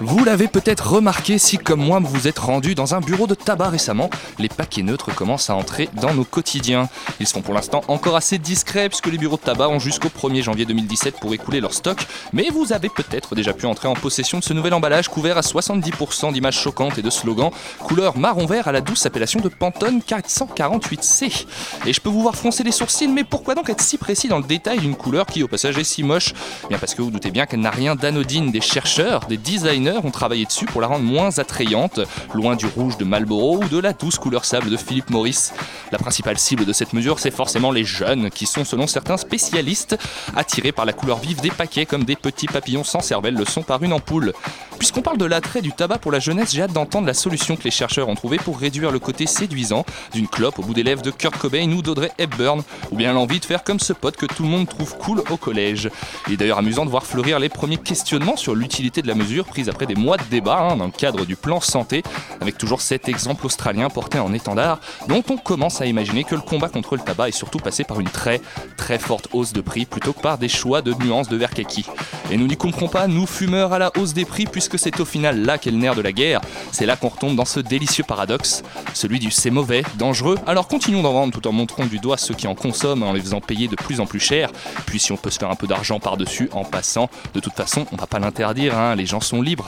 Vous l'avez peut-être remarqué si, comme moi, vous êtes rendu dans un bureau de tabac récemment, les paquets neutres commencent à entrer dans nos quotidiens. Ils sont pour l'instant encore assez discrets puisque les bureaux de tabac ont jusqu'au 1er janvier 2017 pour écouler leur stock, mais vous avez peut-être déjà pu entrer en possession de ce nouvel emballage couvert à 70% d'images choquantes et de slogans couleur marron-vert à la douce appellation de Pantone 448C. Et je peux vous voir froncer les sourcils, mais pourquoi donc être si précis dans le détail d'une couleur qui au passage est si moche? Bien parce que vous doutez bien qu'elle n'a rien d'anodine. Des chercheurs, des designers ont travaillé dessus pour la rendre moins attrayante, loin du rouge de Marlboro ou de la douce couleur sable de Philip Morris. La principale cible de cette mesure, c'est forcément les jeunes, qui sont selon certains spécialistes attirés par la couleur vive des paquets comme des petits papillons sans cervelle le sont par une ampoule. Puisqu'on parle de l'attrait du tabac pour la jeunesse, j'ai hâte d'entendre la solution que les chercheurs ont trouvée pour réduire le côté séduisant d'une clope au bout des lèvres de Kurt Cobain ou d'Audrey Hepburn, ou bien l'envie de faire comme ce pote que tout le monde trouve cool au collège. Il est d'ailleurs amusant de voir fleurir les premiers questionnements sur l'utilité de la mesure prise après des mois de débat hein, dans le cadre du plan santé, avec toujours cet exemple australien porté en étendard, dont on commence à imaginer que le combat contre le tabac est surtout passé par une très très forte hausse de prix plutôt que par des choix de nuances de verre kaki. Et nous n'y comprends pas, nous fumeurs à la hausse des prix, puisque c'est au final là qu'est le nerf de la guerre. C'est là qu'on retombe dans ce délicieux paradoxe, celui du c'est mauvais, dangereux. Alors continuons d'en vendre tout en montrant du doigt ceux qui en consomment en les faisant payer de plus en plus cher. Puis si on peut se faire un peu d'argent par-dessus en passant, de toute façon, on va pas l'interdire, hein, les gens sont libres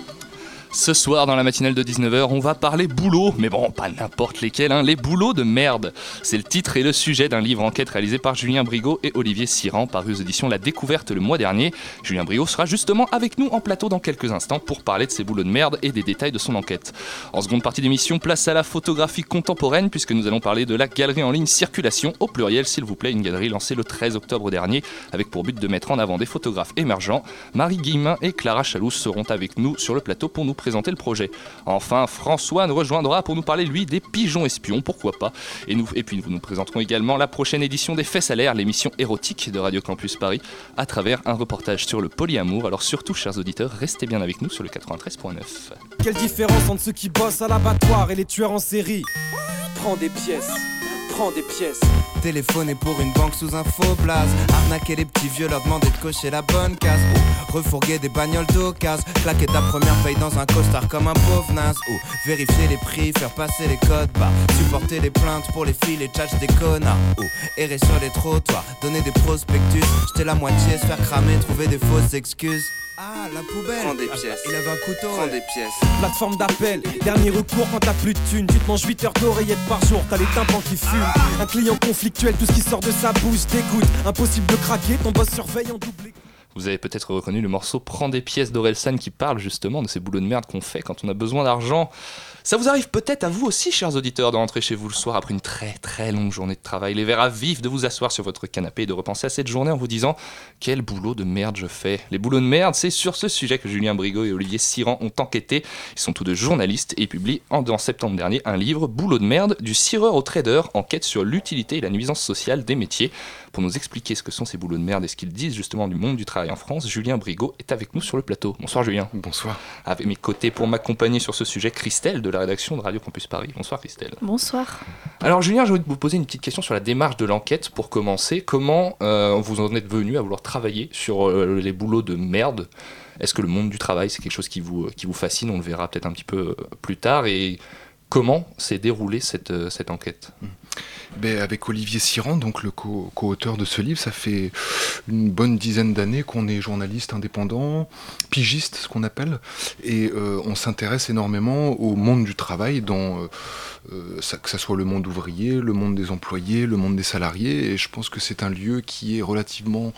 Ce soir, dans la matinale de 19h, on va parler boulot, mais bon, pas n'importe lesquels, hein, les boulots de merde. C'est le titre et le sujet d'un livre enquête réalisé par Julien Brigaud et Olivier Siran, paru aux éditions La Découverte le mois dernier. Julien Brigaud sera justement avec nous en plateau dans quelques instants pour parler de ces boulots de merde et des détails de son enquête. En seconde partie d'émission, place à la photographie contemporaine, puisque nous allons parler de la galerie en ligne Circulation, au pluriel s'il vous plaît, une galerie lancée le 13 octobre dernier, avec pour but de mettre en avant des photographes émergents. Marie Guillemin et Clara Chaloux seront avec nous sur le plateau pour nous présenter le projet. Enfin, François nous rejoindra pour nous parler, lui, des pigeons espions, pourquoi pas. Et, puis nous nous présenterons également la prochaine édition des Fesses à l'air, l'émission érotique de Radio Campus Paris, à travers un reportage sur le polyamour. Alors surtout, chers auditeurs, restez bien avec nous sur le 93.9. Quelle différence entre ceux qui bossent à l'abattoir et les tueurs en série? Prends des pièces, des pièces. Téléphoner pour une banque sous un faux blaze. Arnaquer les petits vieux, leur demander de cocher la bonne case. Ou refourguer des bagnoles d'occasion. Claquer ta première paye dans un costard comme un pauvre naze. Ou vérifier les prix, faire passer les codes barres Supporter les plaintes pour les filles, les tchatchs des connards. Ou errer sur les trottoirs, donner des prospectus. Jeter la moitié, se faire cramer, trouver des fausses excuses Ah, la poubelle Prends des pièces. Il avait un couteau Prends ouais. des pièces. Plateforme d'appel, dernier recours quand t'as plus de thunes. Tu te manges 8 heures d'oreillettes par jour, t'as les tympans qui fument. Un client conflictuel, tout ce qui sort de sa bouche dégoûte. Impossible de craquer, ton boss surveille en doublé. Vous avez peut-être reconnu le morceau Prends des pièces d'Orelsan qui parle justement de ces boulots de merde qu'on fait quand on a besoin d'argent. Ça vous arrive peut-être à vous aussi, chers auditeurs, de rentrer chez vous le soir après une très très longue journée de travail, les verres à vif, de vous asseoir sur votre canapé et de repenser à cette journée en vous disant quel boulot de merde je fais. Les boulots de merde, c'est sur ce sujet que Julien Brigaud et Olivier Siran ont enquêté. Ils sont tous deux journalistes et publient en, septembre dernier un livre, Boulot de merde, du cireur au trader, enquête sur l'utilité et la nuisance sociale des métiers. Pour nous expliquer ce que sont ces boulots de merde et ce qu'ils disent justement du monde du travail en France, Julien Brigaud est avec nous sur le plateau. Bonsoir Julien. bonsoir. Avec mes côtés pour m'accompagner sur ce sujet, Christelle de la rédaction de Radio Campus Paris. Bonsoir Christelle. Bonsoir. Alors Julien, j'ai envie de vous poser une petite question sur la démarche de l'enquête pour commencer. Comment euh, vous en êtes venu à vouloir travailler sur euh, les boulots de merde? Est-ce que le monde du travail, c'est quelque chose qui vous, qui vous fascine? On le verra peut-être un petit peu euh, plus tard. Et comment s'est déroulée cette, cette enquête? Ben, Avec Olivier Siran, donc le co-auteur de ce livre, ça fait une bonne dizaine d'années qu'on est journaliste indépendant, pigiste, ce qu'on appelle, et on s'intéresse énormément au monde du travail dans euh, que ce soit le monde ouvrier, le monde des employés, le monde des salariés. Et je pense que c'est un lieu qui est relativement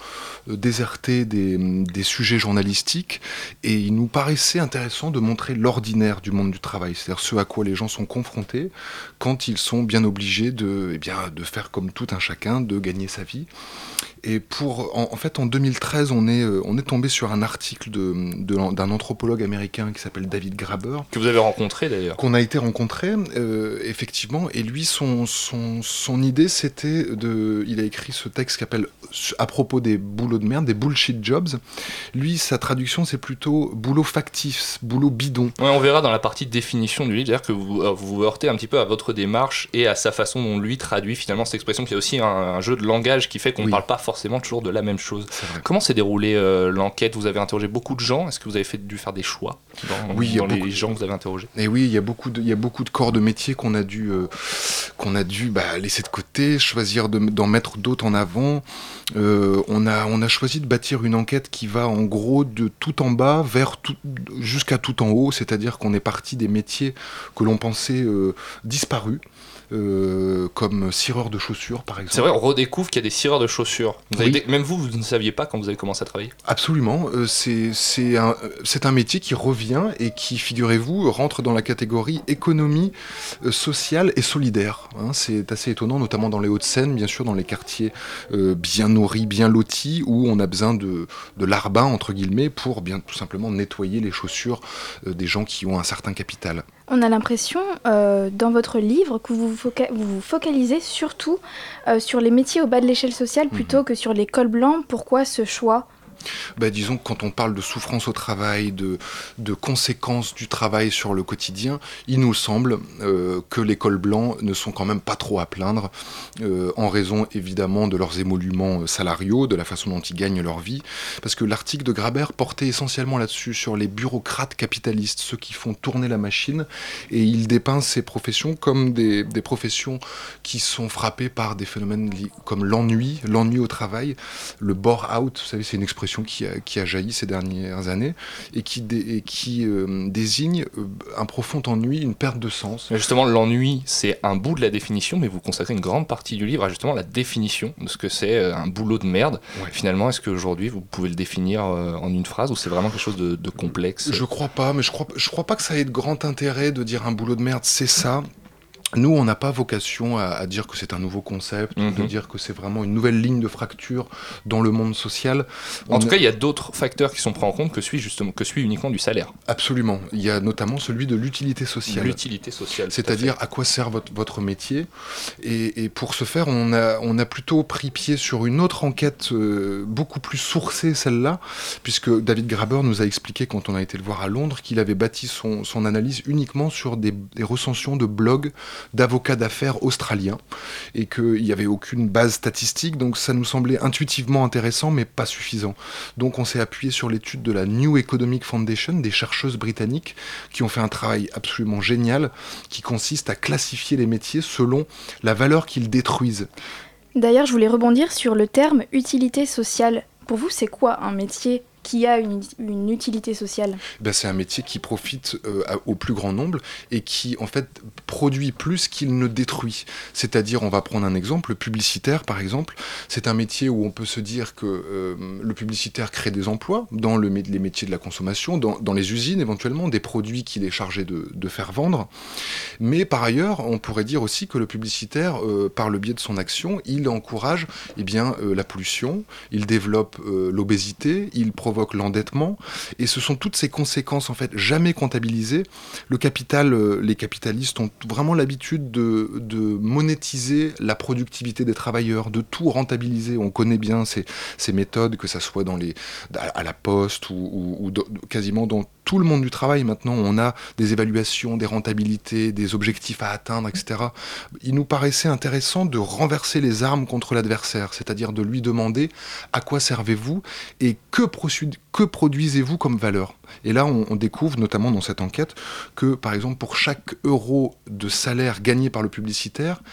euh, déserté des, sujets journalistiques. Et il nous paraissait intéressant de montrer l'ordinaire du monde du travail, c'est-à-dire ce à quoi les gens sont confrontés quand ils sont bien obligés de, eh de faire comme tout un chacun, de gagner sa vie. Et pour, en, fait, en 2013, on est, euh, on est tombé sur un article d'un de, d'un anthropologue américain qui s'appelle David Graber. Que vous avez rencontré d'ailleurs. Qu'on a été rencontré, euh, effectivement. Et lui, son, son, son idée, c'était de. Il a écrit ce texte qui s'appelle à propos des boulots de merde, des bullshit jobs. Lui, sa traduction, c'est plutôt boulot factif, boulot bidon. Ouais, on verra dans la partie de définition du livre, c'est-à-dire que vous, euh, vous heurtez un petit peu à votre démarche et à sa façon dont lui traduit finalement cette expression, qui est aussi un, jeu de langage qui fait qu'on ne parle pas forcément forcément toujours de la même chose. Comment s'est déroulée euh, l'enquête? Vous avez interrogé beaucoup de gens. Est-ce que vous avez fait, dû faire des choix dans, oui, dans les gens que vous avez interrogés? Et oui, il y a beaucoup de, il y a beaucoup de corps de métier qu'on a dû, euh, qu'on a dû bah, laisser de côté, choisir d'en mettre d'autres en avant. Euh, on, a, on a choisi de bâtir une enquête qui va en gros de tout en bas vers jusqu'à tout en haut, c'est-à-dire qu'on est parti des métiers que l'on pensait disparus euh, comme cireur de chaussures par exemple. C'est vrai, on redécouvre qu'il y a des cireurs de chaussures. Même vous, vous ne saviez pas quand vous avez commencé à travailler Absolument. Euh, c'est un, un métier qui revient et qui, figurez-vous, rentre dans la catégorie économie euh, sociale et solidaire. Hein. c'est assez étonnant, notamment dans les Hauts-de-Seine, bien sûr, dans les quartiers bien nourris, bien lotis, où on a besoin de, de larbin, entre guillemets, pour bien tout simplement nettoyer les chaussures des gens qui ont un certain capital. On a l'impression, euh, dans votre livre, que vous vous, focalisez surtout euh, sur les métiers au bas de l'échelle sociale plutôt mhm. que sur les cols blancs. Pourquoi ce choix? Bah, disons que quand on parle de souffrance au travail, de, de conséquences du travail sur le quotidien, il nous semble euh, que les cols blancs ne sont quand même pas trop à plaindre, euh, en raison évidemment de leurs émoluments euh, salariaux, de la façon dont ils gagnent leur vie, parce que l'article de Graber portait essentiellement là-dessus, sur les bureaucrates capitalistes, ceux qui font tourner la machine, et il dépeint ces professions comme des, des professions qui sont frappées par des phénomènes comme l'ennui, l'ennui au travail, le bore-out, vous savez, c'est une expression qui a, qui a, jailli ces dernières années et qui, qui euh, désigne euh, un profond ennui, une perte de sens. justement, l'ennui, c'est un bout de la définition, mais vous consacrez une grande partie du livre à justement la définition de ce que c'est euh, un boulot de merde. Finalement, est-ce qu'aujourd'hui, vous pouvez le définir en une phrase ou c'est vraiment quelque chose de, de complexe? Je crois pas, mais je crois, je crois pas que ça ait de grand intérêt de dire un boulot de merde, c'est ça. Nous, on n'a pas vocation à, dire que c'est un nouveau concept, de mhm. dire que c'est vraiment une nouvelle ligne de fracture dans le monde social. En tout cas, il y a d'autres facteurs qui sont pris en compte que celui, justement, que celui uniquement du salaire. Absolument. Il y a notamment celui de l'utilité sociale. L'utilité sociale. C'est-à-dire à, quoi sert votre, votre métier. Et, pour ce faire, on a, on a plutôt pris pied sur une autre enquête euh, beaucoup plus sourcée, celle-là, puisque David Graber nous a expliqué quand on a été le voir à Londres qu'il avait bâti son, son analyse uniquement sur des, des recensions de blogs d'avocats d'affaires australiens et qu'il n'y avait aucune base statistique, donc ça nous semblait intuitivement intéressant mais pas suffisant. Donc on s'est appuyé sur l'étude de la New Economic Foundation, des chercheuses britanniques qui ont fait un travail absolument génial qui consiste à classifier les métiers selon la valeur qu'ils détruisent. D'ailleurs, je voulais rebondir sur le terme utilité sociale. Pour vous, c'est quoi un métier? Qui a une, utilité sociale ben, C'est un métier qui profite euh, au plus grand nombre et qui en fait produit plus qu'il ne détruit. C'est-à-dire, on va prendre un exemple, le publicitaire par exemple, c'est un métier où on peut se dire que euh, le publicitaire crée des emplois dans le, les métiers de la consommation, dans, dans les usines éventuellement, des produits qu'il est chargé de, de, faire vendre. Mais par ailleurs, on pourrait dire aussi que le publicitaire, euh, par le biais de son action, il encourage eh bien, la pollution, il développe l'obésité, il provoque provoque l'endettement. Et ce sont toutes ces conséquences en fait jamais comptabilisées. Le capital, euh, les capitalistes ont vraiment l'habitude de, de, monétiser la productivité des travailleurs, de tout rentabiliser. On connaît bien ces, ces méthodes, que ça soit dans les, à la poste ou, ou, quasiment dans tout le monde du travail maintenant, on a des évaluations, des rentabilités, des objectifs à atteindre, etc. Il nous paraissait intéressant de renverser les armes contre l'adversaire, c'est-à-dire de lui demander à quoi servez-vous et que, produisez-vous comme valeur. Et là, on, découvre, notamment dans cette enquête, que par exemple, pour chaque euro de salaire gagné par le publicitaire,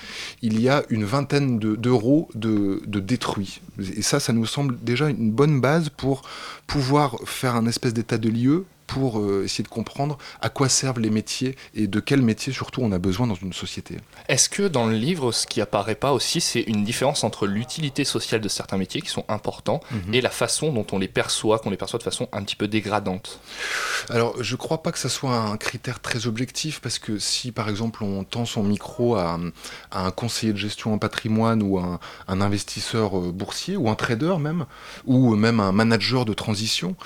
il y a une vingtaine d'euros de, de, détruits. Et ça, ça nous semble déjà une bonne base pour pouvoir faire un espèce d'état de lieu pour euh, essayer de comprendre à quoi servent les métiers et de quels métiers surtout on a besoin dans une société. Est-ce que dans le livre, ce qui apparaît pas aussi, c'est une différence entre l'utilité sociale de certains métiers qui sont importants mhm. et la façon dont on les perçoit, qu'on les perçoit de façon un petit peu dégradante? Alors, je crois pas que ça soit un critère très objectif parce que si par exemple on tend son micro à, un conseiller de gestion en patrimoine ou un, un investisseur euh, boursier ou un trader même ou même un manager de transition,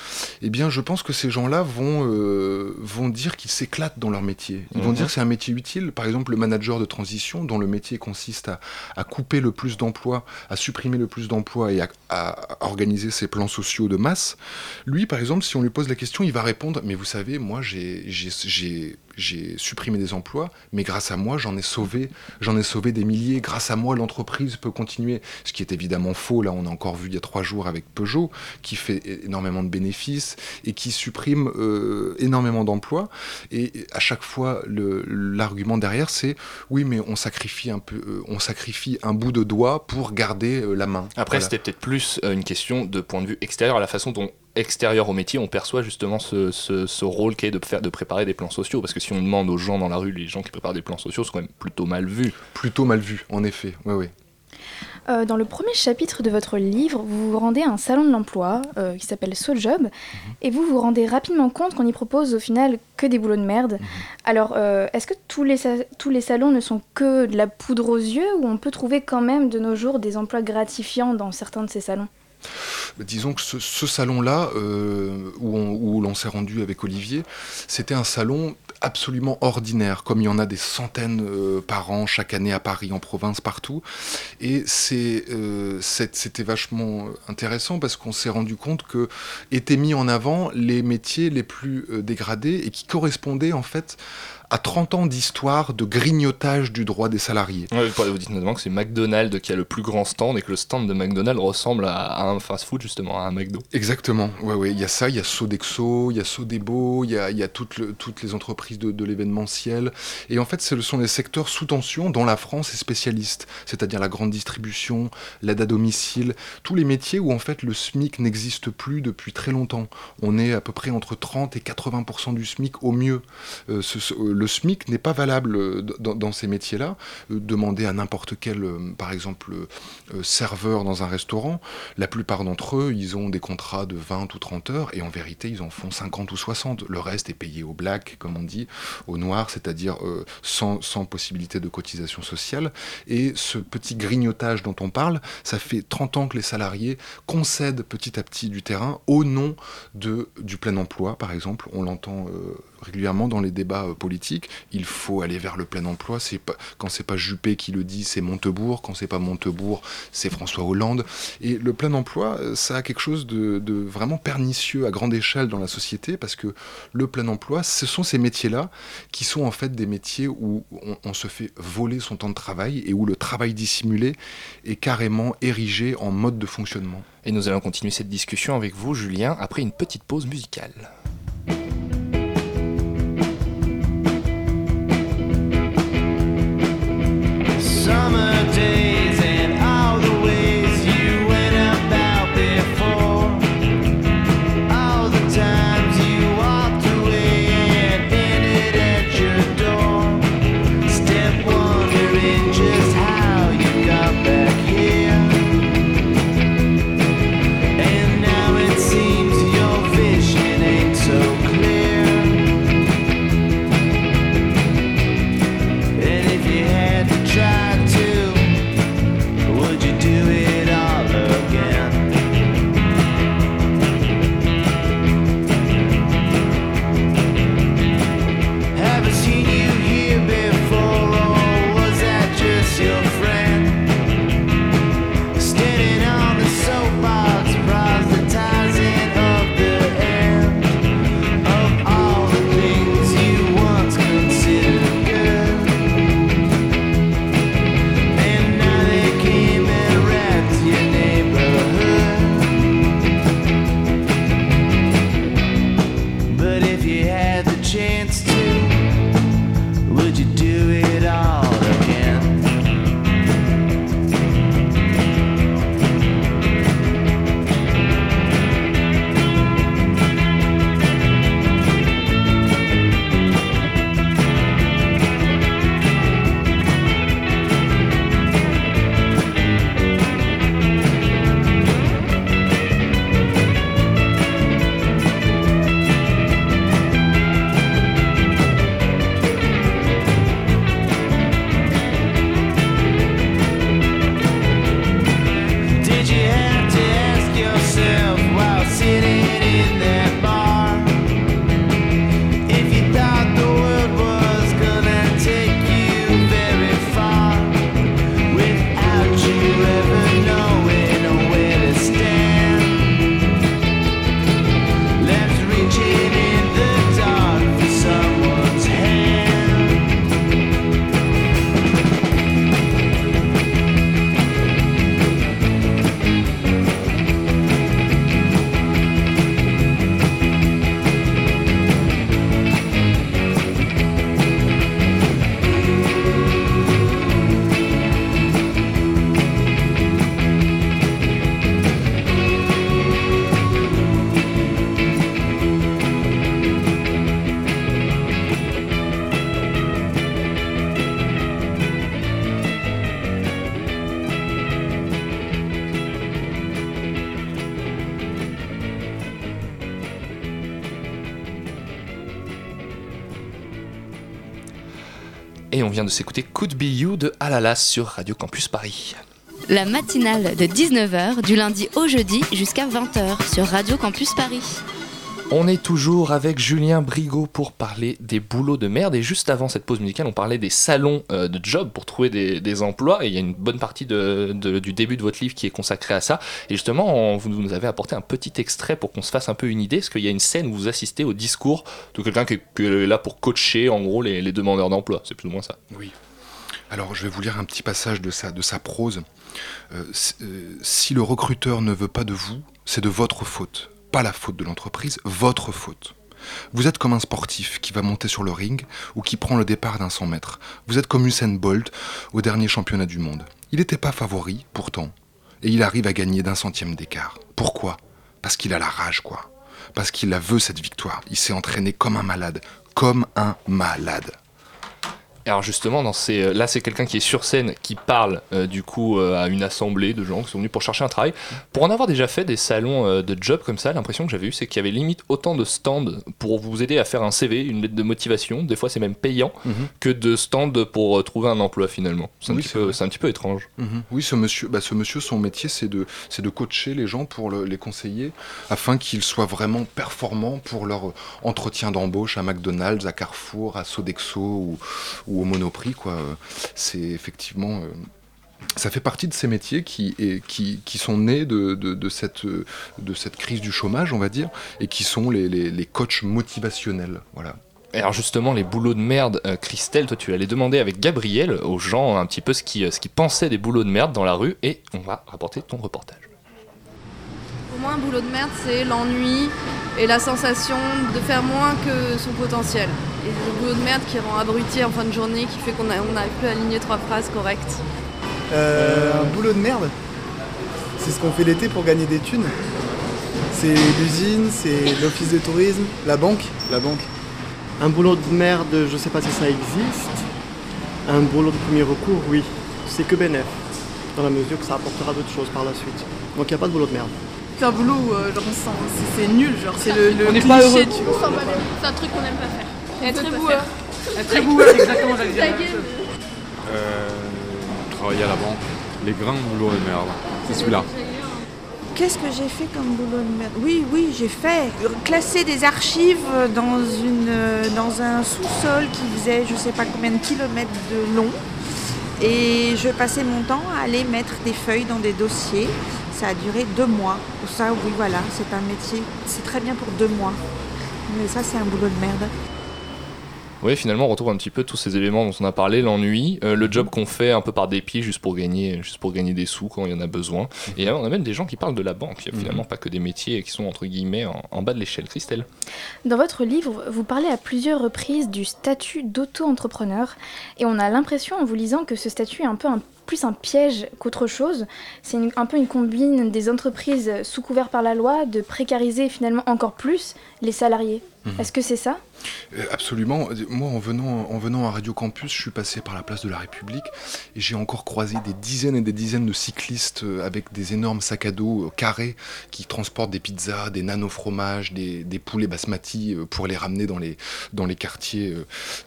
eh bien je pense que ces gens-là vont, euh, vont dire qu'ils s'éclatent dans leur métier. Ils vont mhm. dire que c'est un métier utile. Par exemple, le manager de transition, dont le métier consiste à, à couper le plus d'emplois, à supprimer le plus d'emplois et à, à, organiser ses plans sociaux de masse, lui, par exemple, si on lui pose la question, il va répondre, mais vous savez, moi, j'ai j'ai supprimé des emplois, mais grâce à moi, j'en ai sauvé, j'en ai sauvé des milliers. Grâce à moi, l'entreprise peut continuer. Ce qui est évidemment faux. Là, on a encore vu il y a trois jours avec Peugeot, qui fait énormément de bénéfices et qui supprime euh, énormément d'emplois. Et à chaque fois, l'argument derrière, c'est oui, mais on sacrifie un peu, euh, on sacrifie un bout de doigt pour garder euh, la main. Après, c'était peut-être plus une question de point de vue extérieur à la façon dont extérieur au métier, on perçoit justement ce, ce, rôle qui est de, faire, de préparer des plans sociaux. Parce que si on demande aux gens dans la rue, les gens qui préparent des plans sociaux, c'est quand même plutôt mal vu. Plutôt mal vu, en effet. Oui, oui. Euh, dans le premier chapitre de votre livre, vous vous rendez à un salon de l'emploi euh, qui s'appelle SoJob mhm. et vous vous rendez rapidement compte qu'on y propose au final que des boulots de merde. Mhm. Alors, euh, est-ce que tous les, tous les salons ne sont que de la poudre aux yeux ou on peut trouver quand même de nos jours des emplois gratifiants dans certains de ces salons? Disons que ce, salon-là, euh, où, l'on s'est rendu avec Olivier, c'était un salon absolument ordinaire, comme il y en a des centaines euh, par an chaque année à Paris, en province, partout. Et euh, c'était vachement intéressant parce qu'on s'est rendu compte que étaient mis en avant les métiers les plus dégradés et qui correspondaient en fait à 30 ans d'histoire de grignotage du droit des salariés. vous dites notamment que c'est McDonald's qui a le plus grand stand et que le stand de McDonald's ressemble à, un fast-food, justement, à un McDo. Exactement, ouais, ouais. il y a ça, il y a Sodexo, il y a Sodebo, il y a, il y a toutes, toutes les entreprises de, de l'événementiel. Et en fait, ce sont des secteurs sous tension dont la France est spécialiste, c'est-à-dire la grande distribution, l'aide à domicile, tous les métiers où en fait le SMIC n'existe plus depuis très longtemps. On est à peu près entre 30 et 80% du SMIC au mieux. Euh, ce, le le SMIC n'est pas valable euh, dans, ces métiers-là. Euh, demandez à n'importe quel, euh, par exemple, serveur dans un restaurant, la plupart d'entre eux, ils ont des contrats de 20 ou 30 heures, et en vérité, ils en font 50 ou 60. Le reste est payé au black, comme on dit, au noir, c'est-à-dire sans, possibilité de cotisation sociale. Et ce petit grignotage dont on parle, ça fait 30 ans que les salariés concèdent petit à petit du terrain au nom de, du plein emploi, par exemple. On l'entend régulièrement dans les débats politiques. Il faut aller vers le plein emploi. C'est pas, quand c'est pas Juppé qui le dit, c'est Montebourg. Quand c'est pas Montebourg, c'est François Hollande. Et le plein emploi, euh, ça a quelque chose de, vraiment pernicieux à grande échelle dans la société parce que le plein emploi, ce sont ces métiers-là qui sont en fait des métiers où on, se fait voler son temps de travail et où le travail dissimulé est carrément érigé en mode de fonctionnement. Et nous allons continuer cette discussion avec vous, Julien, après une petite pause musicale. So Et on vient de s'écouter Could Be You de Alalas sur Radio Campus Paris. La matinale de 19h du lundi au jeudi jusqu'à 20h sur Radio Campus Paris. On est toujours avec Julien Brigaud pour parler des boulots de merde. Et juste avant cette pause musicale, on parlait des salons euh, de job pour trouver des, emplois. Et il y a une bonne partie du début de votre livre qui est consacrée à ça. Et justement, vous nous avez apporté un petit extrait pour qu'on se fasse un peu une idée. Parce qu'il y a une scène où vous assistez au discours de quelqu'un qui, est là pour coacher en gros les, demandeurs d'emploi? C'est plus ou moins ça. Oui. Alors je vais vous lire un petit passage de sa, de sa prose. Euh, euh, si le recruteur ne veut pas de vous, c'est de votre faute la faute de l'entreprise, votre faute. Vous êtes comme un sportif qui va monter sur le ring ou qui prend le départ d'un 100 mètres. Vous êtes comme Usain Bolt au dernier championnat du monde. Il n'était pas favori, pourtant, et il arrive à gagner d'un centième d'écart. Pourquoi? Parce qu'il a la rage, quoi. Parce qu'il la veut, cette victoire. Il s'est entraîné comme un malade. Comme un malade alors justement, dans ces, euh, là c'est quelqu'un qui est sur scène, qui parle euh, du coup euh, à une assemblée de gens qui sont venus pour chercher un travail. Pour en avoir déjà fait des salons de job comme ça, l'impression que j'avais eu c'est qu'il y avait limite autant de stands pour vous aider à faire un CV, une lettre de motivation, des fois c'est même payant, mhm. que de stands pour trouver un emploi finalement. C'est un, petit peu étrange. Mhm. Oui, ce monsieur, bah, ce monsieur, son métier c'est de, de coacher les gens pour les conseiller afin qu'ils soient vraiment performants pour leur entretien d'embauche à McDonald's, à Carrefour, à Sodexo ou ou au monoprix. Quoi. C'est effectivement euh, ça fait partie de ces métiers qui, qui, qui sont nés de, de, cette, de cette crise du chômage, on va dire, et qui sont les, les, coachs motivationnels. Voilà. alors justement, les boulots de merde, euh, Christelle, toi tu allais demander avec Gabriel aux gens un petit peu ce qu'ils ce qui pensaient des boulots de merde dans la rue, et on va rapporter ton reportage. Pour moi, un boulot de merde, c'est l'ennui et la sensation de faire moins que son potentiel. Et le boulot de merde qui rend abruti en fin de journée, qui fait qu'on n'arrive plus à aligner trois phrases correctes. Euh, un boulot de merde, c'est ce qu'on fait l'été pour gagner des thunes. C'est l'usine, c'est l'office de tourisme, la banque, la banque. Un boulot de merde, je sais pas si ça existe. Un boulot de premier recours, oui. C'est que bénéf, dans la mesure que ça apportera d'autres choses par la suite. Donc il n'y a pas de boulot de merde. C'est un boulot où euh, genre, c'est nul, genre c'est le, le on cliché, pas heureux. tu vois. C'est un truc qu'on n'aime pas faire. Être boueur. Être boueur, exactement, j'allais dire. Euh, travailler à la banque. Les grands boulots de merde. C'est celui-là. Qu'est-ce que j'ai fait comme boulot de merde? Oui, oui, j'ai fait classer des archives dans, une, dans un sous-sol qui faisait je sais pas combien de kilomètres de long. Et je passais mon temps à aller mettre des feuilles dans des dossiers ça a duré deux mois. Ça, oui, voilà, c'est un métier, c'est très bien pour deux mois. Mais ça, c'est un boulot de merde. Oui, finalement, on retrouve un petit peu tous ces éléments dont on a parlé, l'ennui, euh, le job qu'on fait un peu par dépit juste pour gagner, juste pour gagner des sous quand il y en a besoin. Mhm. Et on a même des gens qui parlent de la banque. Il n'y a finalement mhm. pas que des métiers qui sont entre guillemets en, bas de l'échelle. Christelle. Dans votre livre, vous parlez à plusieurs reprises du statut d'auto-entrepreneur, et on a l'impression en vous lisant que ce statut est un peu un plus un piège qu'autre chose. C'est un peu une combine des entreprises sous couvert par la loi de précariser finalement encore plus les salariés. Mhm. Est-ce que c'est ça? Absolument. Moi, en venant, en venant à Radio Campus, je suis passé par la place de la République et j'ai encore croisé des dizaines et des dizaines de cyclistes euh, avec des énormes sacs à dos euh, carrés qui transportent des pizzas, des nano-fromages, des, poulets basmati pour les ramener dans les, dans les, quartiers,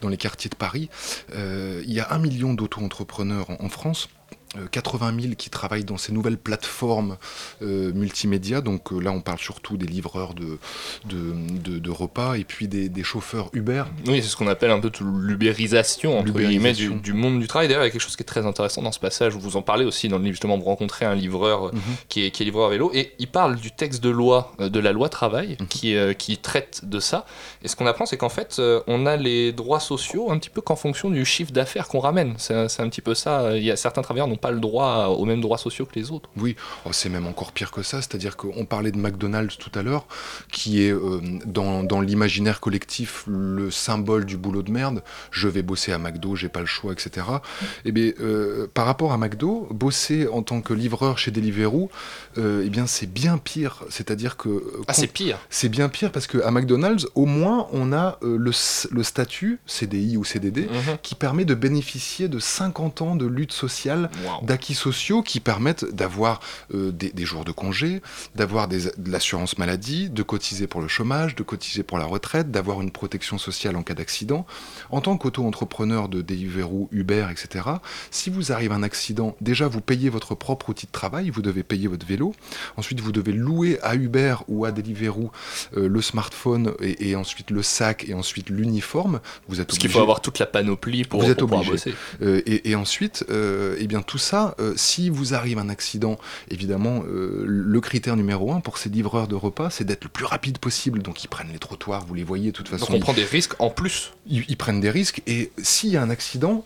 dans les quartiers de Paris. il y a un million d'auto-entrepreneurs en France. 80 euh, 000 qui travaillent dans ces nouvelles plateformes euh, multimédia. Donc euh, là, on parle surtout des livreurs de, de, repas et puis des, chauffeurs Uber. Oui, c'est ce qu'on appelle un peu l'ubérisation, entre guillemets, du, monde du travail. D'ailleurs, il y a quelque chose qui est très intéressant dans ce passage où vous en parlez aussi dans le livre, justement, vous rencontrez un livreur mhm. qui, est, qui est livreur à vélo et il parle du texte de loi, de la loi travail, mhm. qui, qui traite de ça. Et ce qu'on apprend, c'est qu'en fait, on a les droits sociaux un petit peu qu'en fonction du chiffre d'affaires qu'on ramène. C'est un petit peu ça. Il y a certains travailleurs pas le droit aux mêmes droits sociaux que les autres. Oui, oh, c'est même encore pire que ça. C'est-à-dire qu'on parlait de McDonald's tout à l'heure, qui est euh, dans, dans l'imaginaire collectif le symbole du boulot de merde. Je vais bosser à McDo, j'ai pas le choix, etc. Et eh bien, euh, par rapport à McDo, bosser en tant que livreur chez Deliveroo, euh, eh bien, c'est bien pire. C'est-à-dire que ah, c'est pire. C'est bien pire parce qu'à McDonald's, au moins, on a le, le, statut CDI ou CDD mhm. qui permet de bénéficier de 50 ans de lutte sociale d'acquis sociaux qui permettent d'avoir euh, des, des jours de congé, d'avoir de l'assurance maladie, de cotiser pour le chômage, de cotiser pour la retraite, d'avoir une protection sociale en cas d'accident. En tant qu'auto-entrepreneur de Deliveroo, Uber, etc., si vous arrive un accident, déjà vous payez votre propre outil de travail, vous devez payer votre vélo. Ensuite, vous devez louer à Uber ou à Deliveroo euh, le smartphone et, et ensuite le sac et ensuite l'uniforme. Vous êtes Parce qu'il faut avoir toute la panoplie pour, vous êtes pour pouvoir obligé. bosser. Euh, et, et ensuite, euh, eh bien tout ça, euh, si vous arrive un accident, évidemment, euh, le critère numéro un pour ces livreurs de repas, c'est d'être le plus rapide possible. Donc ils prennent les trottoirs, vous les voyez de toute façon. Donc on ils- prend des risques en plus. ils, ils prennent des risques et s'il y a un accident,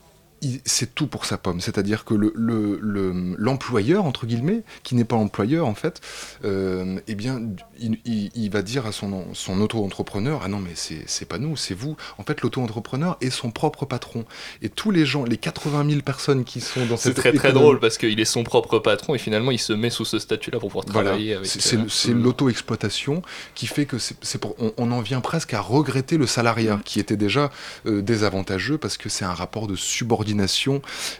c'est tout pour sa pomme. C'est-à-dire que le- le- le- l'employeur, entre guillemets, qui n'est pas employeur en fait, euh, eh bien, il, il- il va dire à son, son auto-entrepreneur Ah non, mais c'est c'est pas nous, c'est vous. En fait, l'auto-entrepreneur est son propre patron. Et tous les gens, les 80 000 personnes qui sont dans C'est cette très très économie- drôle parce qu'il est son propre patron et finalement il se met sous ce statut-là pour pouvoir Voilà, travailler avec. c'est c'est- euh, c'est l'auto-exploitation qui fait que c'est c'est pour, on, on en vient presque à regretter le salariat qui était déjà euh, désavantageux parce que c'est un rapport de subordination.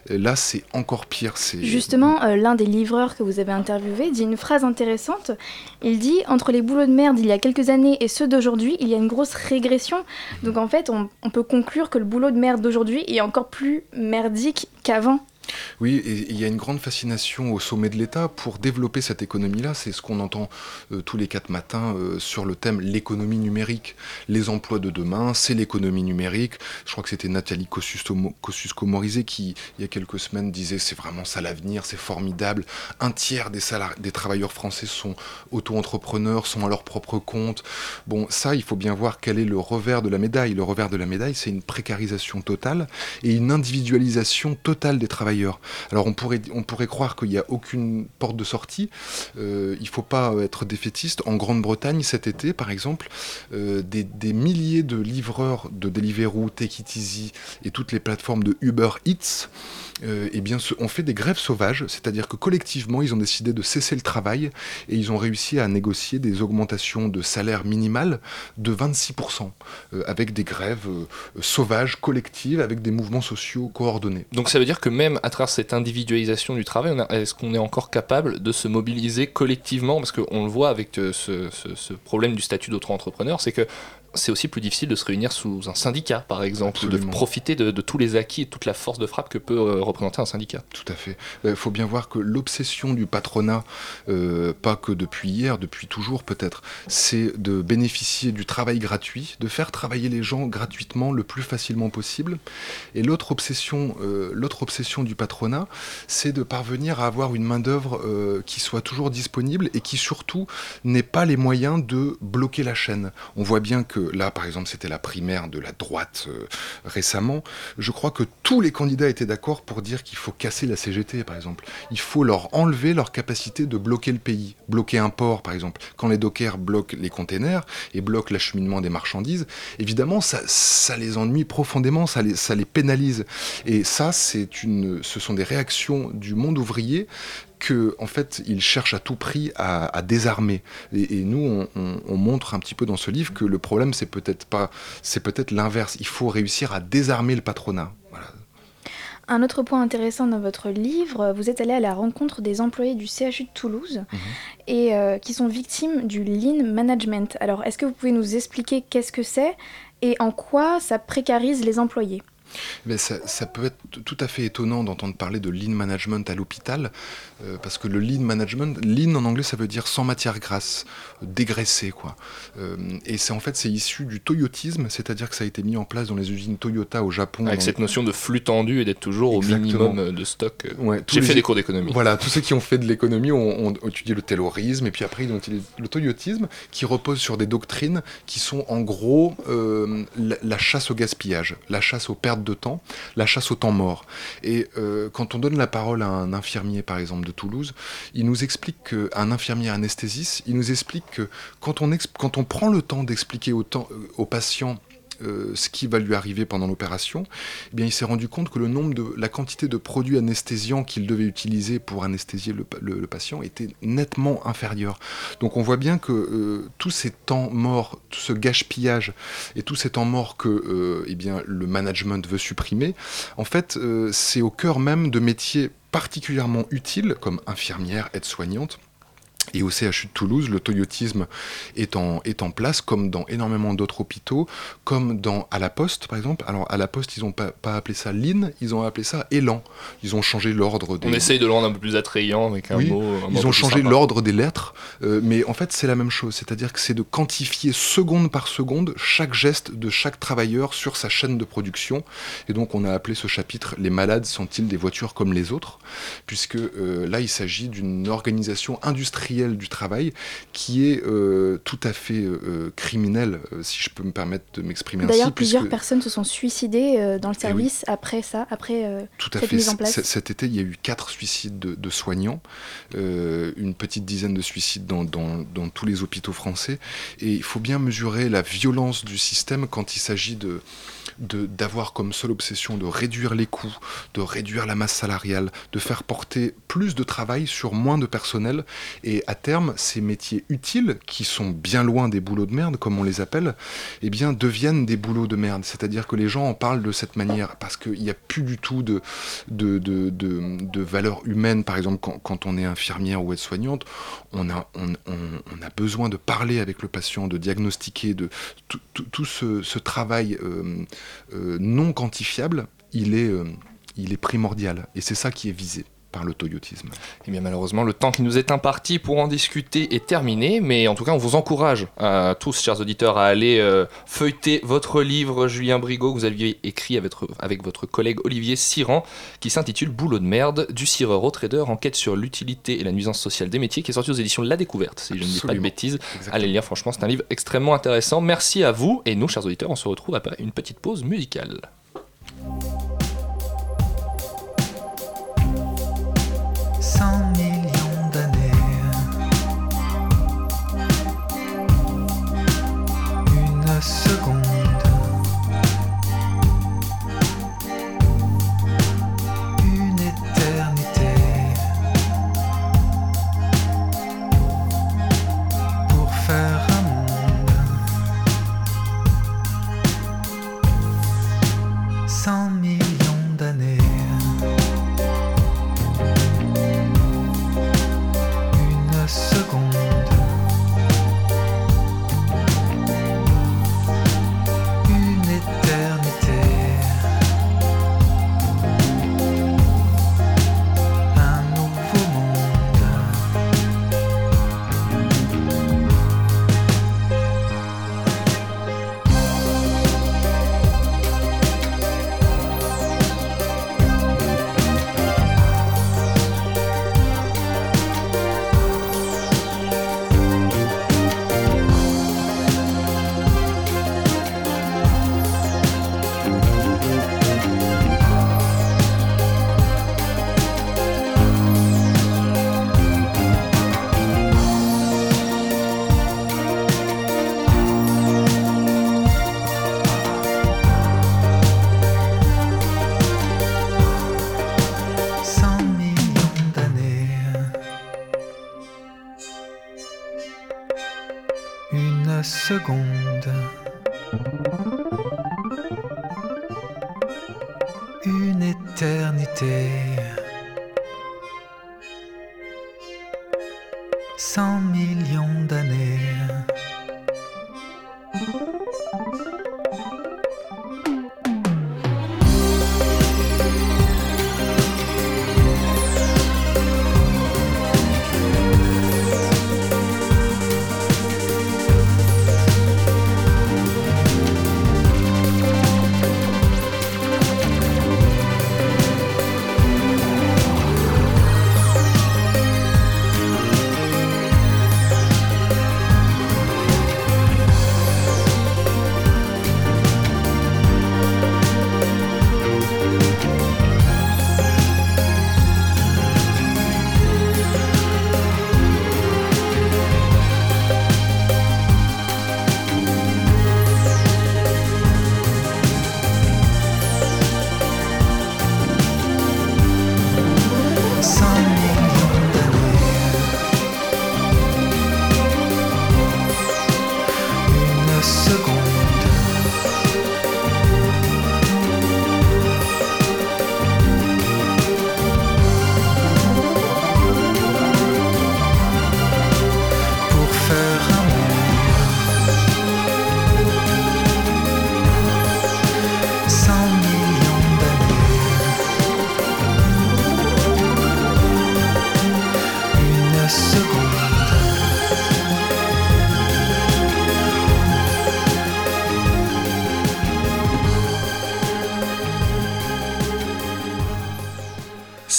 Et là, c'est encore pire. Justement, euh, l'un des livreurs que vous avez interviewé dit une phrase intéressante. Il dit Entre les boulots de merde il y a quelques années et ceux d'aujourd'hui, il y a une grosse régression. Donc en fait, on, on peut conclure que le boulot de merde d'aujourd'hui est encore plus merdique qu'avant. Oui, il y a une grande fascination au sommet de l'État pour développer cette économie-là. C'est ce qu'on entend euh, tous les quatre matins euh, sur le thème l'économie numérique. Les emplois de demain, c'est l'économie numérique. Je crois que c'était Nathalie Kosciusko- Kosciusko-Morizet qui, il y a quelques semaines, disait c'est vraiment ça l'avenir, c'est formidable. Un tiers des travailleurs français sont auto-entrepreneurs, sont à leur propre compte. Bon, ça, il faut bien voir quel est le revers de la médaille. Le revers de la médaille, c'est une précarisation totale et une individualisation totale des travailleurs. Alors on pourrait, on pourrait croire qu'il n'y a aucune porte de sortie. Euh, il ne faut pas être défaitiste. En Grande-Bretagne, cet été, par exemple, euh, des, des milliers de livreurs de Deliveroo, Take It Easy et toutes les plateformes de Uber Eats euh, eh bien, ont fait des grèves sauvages, c'est-à-dire que collectivement, ils ont décidé de cesser le travail et ils ont réussi à négocier des augmentations de salaire minimales de 26%, euh, avec des grèves euh, sauvages, collectives, avec des mouvements sociaux coordonnés. Donc ça veut dire que même à travers cette individualisation du travail, est-ce qu'on est encore capable de se mobiliser collectivement? Parce qu'on le voit avec ce, problème du statut d'auto-entrepreneur, c'est que c'est aussi plus difficile de se réunir sous un syndicat, par exemple, ou de profiter de, de tous les acquis et toute la force de frappe que peut euh, représenter un syndicat. Tout à fait. Il faut bien voir que l'obsession du patronat, euh, pas que depuis hier, depuis toujours peut-être, c'est de bénéficier du travail gratuit, de faire travailler les gens gratuitement le plus facilement possible. Et l'autre obsession, euh, l'autre obsession du patronat, c'est de parvenir à avoir une main-d'œuvre euh, qui soit toujours disponible et qui surtout n'ait pas les moyens de bloquer la chaîne. On voit bien que là, par exemple, c'était la primaire de la droite euh, récemment. Je crois que tous les candidats étaient d'accord pour dire qu'il faut casser la CGT, par exemple. Il faut leur enlever leur capacité de bloquer le pays, bloquer un port, par exemple. Quand les dockers bloquent les containers et bloquent l'acheminement des marchandises, évidemment, ça, les ennuie profondément, ça les, ça les pénalise. Et ça, c'est une, ce sont des réactions du monde ouvrier que en fait ils cherchent à tout prix à, à désarmer. Et, et nous on, on- on montre un petit peu dans ce livre que le problème c'est peut-être pas c'est peut-être l'inverse. Il faut réussir à désarmer le patronat. Un autre point intéressant dans votre livre, vous êtes allé à la rencontre des employés du CHU de Toulouse et euh, qui sont victimes du lean management. Alors, est-ce que vous pouvez nous expliquer qu'est-ce que c'est et en quoi ça précarise les employés? Mais ça, ça peut être tout à fait étonnant d'entendre parler de lean management à l'hôpital, euh, parce que le lean management, lean en anglais ça veut dire sans matière grasse, dégraissé quoi. Euh, et c'est en fait c'est issu du toyotisme, c'est-à-dire que ça a été mis en place dans les usines Toyota au Japon. Avec cette notion de flux tendu et d'être toujours Exactement. au minimum de stock. euh. Ouais, J'ai les- fait des cours d'économie. Voilà, tous ceux qui ont fait de l'économie ont, ont étudié le taylorisme et puis après ils ont étudié le toyotisme qui repose sur des doctrines qui sont en gros euh, la, la chasse au gaspillage, la chasse aux pertes de temps, la chasse au temps mort. Et euh, quand on donne la parole à un infirmier par exemple de Toulouse, il nous explique qu'un infirmier anesthésiste, il nous explique que quand on, quand on prend le temps d'expliquer au, temps- euh, au patient euh, ce qui va lui arriver pendant l'opération, eh il s'est rendu compte que la quantité de produits anesthésiants qu'il devait utiliser pour anesthésier le, pa- le- le patient était nettement inférieure. Donc on voit bien que euh, tous ces temps morts, tout ce gaspillage et tous ces temps morts que euh, eh le management veut supprimer, en fait, c'est au cœur même de métiers particulièrement utiles, comme infirmières, aides-soignantes. Et au CHU de Toulouse, le toyotisme est en, est en place, comme dans énormément d'autres hôpitaux, comme dans, à la Poste, par exemple. Alors, à la Poste, ils n'ont pas, pas appelé ça LIN, ils ont appelé ça Élan. Ils ont changé l'ordre des... On essaye de le rendre un peu plus attrayant avec un Oui, mot. un ils ont changé l'ordre des lettres, euh, mais en fait c'est la même chose, c'est-à-dire que c'est de quantifier seconde par seconde chaque geste de chaque travailleur sur sa chaîne de production. Et donc on a appelé ce chapitre Les malades sont-ils des voitures comme les autres? Puisque euh, là il s'agit d'une organisation industrielle du travail qui est euh, tout à fait euh, criminelle, euh, si je peux me permettre de m'exprimer ainsi. D'ailleurs, plusieurs puisque- personnes se sont suicidées dans le Eh oui. service après ça, après Tout à cette fait. mise en place. c- Cet été, il y a eu quatre suicides de, de soignants, une petite dizaine de suicides dans, dans- dans tous les hôpitaux français. Et il faut bien mesurer la violence du système quand il s'agit de- d'avoir comme seule obsession de réduire les coûts, de réduire la masse salariale, de faire porter plus de travail sur moins de personnel. Et à terme, ces métiers utiles, qui sont bien loin des boulots de merde, comme on les appelle, eh bien, deviennent des boulots de merde. C'est-à-dire que les gens en parlent de cette manière, parce qu'il n'y a plus du tout de, de, de, de, de valeur humaine. Par exemple, quand, quand on est infirmière ou aide-soignante, on a, on, on- a besoin de parler avec le patient, de diagnostiquer, de tout, tout- tout ce, ce travail euh, non quantifiable, il est, euh, il est primordial. Et c'est ça qui est visé par le toyotisme. Eh bien malheureusement, le temps qui nous est imparti pour en discuter est terminé, mais en tout cas, on vous encourage à tous, chers auditeurs, à aller euh, feuilleter votre livre, Julien Brigaud, que vous aviez écrit avec votre, avec votre collègue Olivier Siran, qui s'intitule Boulot de merde, du cireur au trader, enquête sur l'utilité et la nuisance sociale des métiers, qui est sorti aux éditions La Découverte, si je ne dis pas de bêtises. Allez le lire, franchement, c'est un livre extrêmement intéressant. Merci à vous, et nous, chers auditeurs, on se retrouve après une petite pause musicale.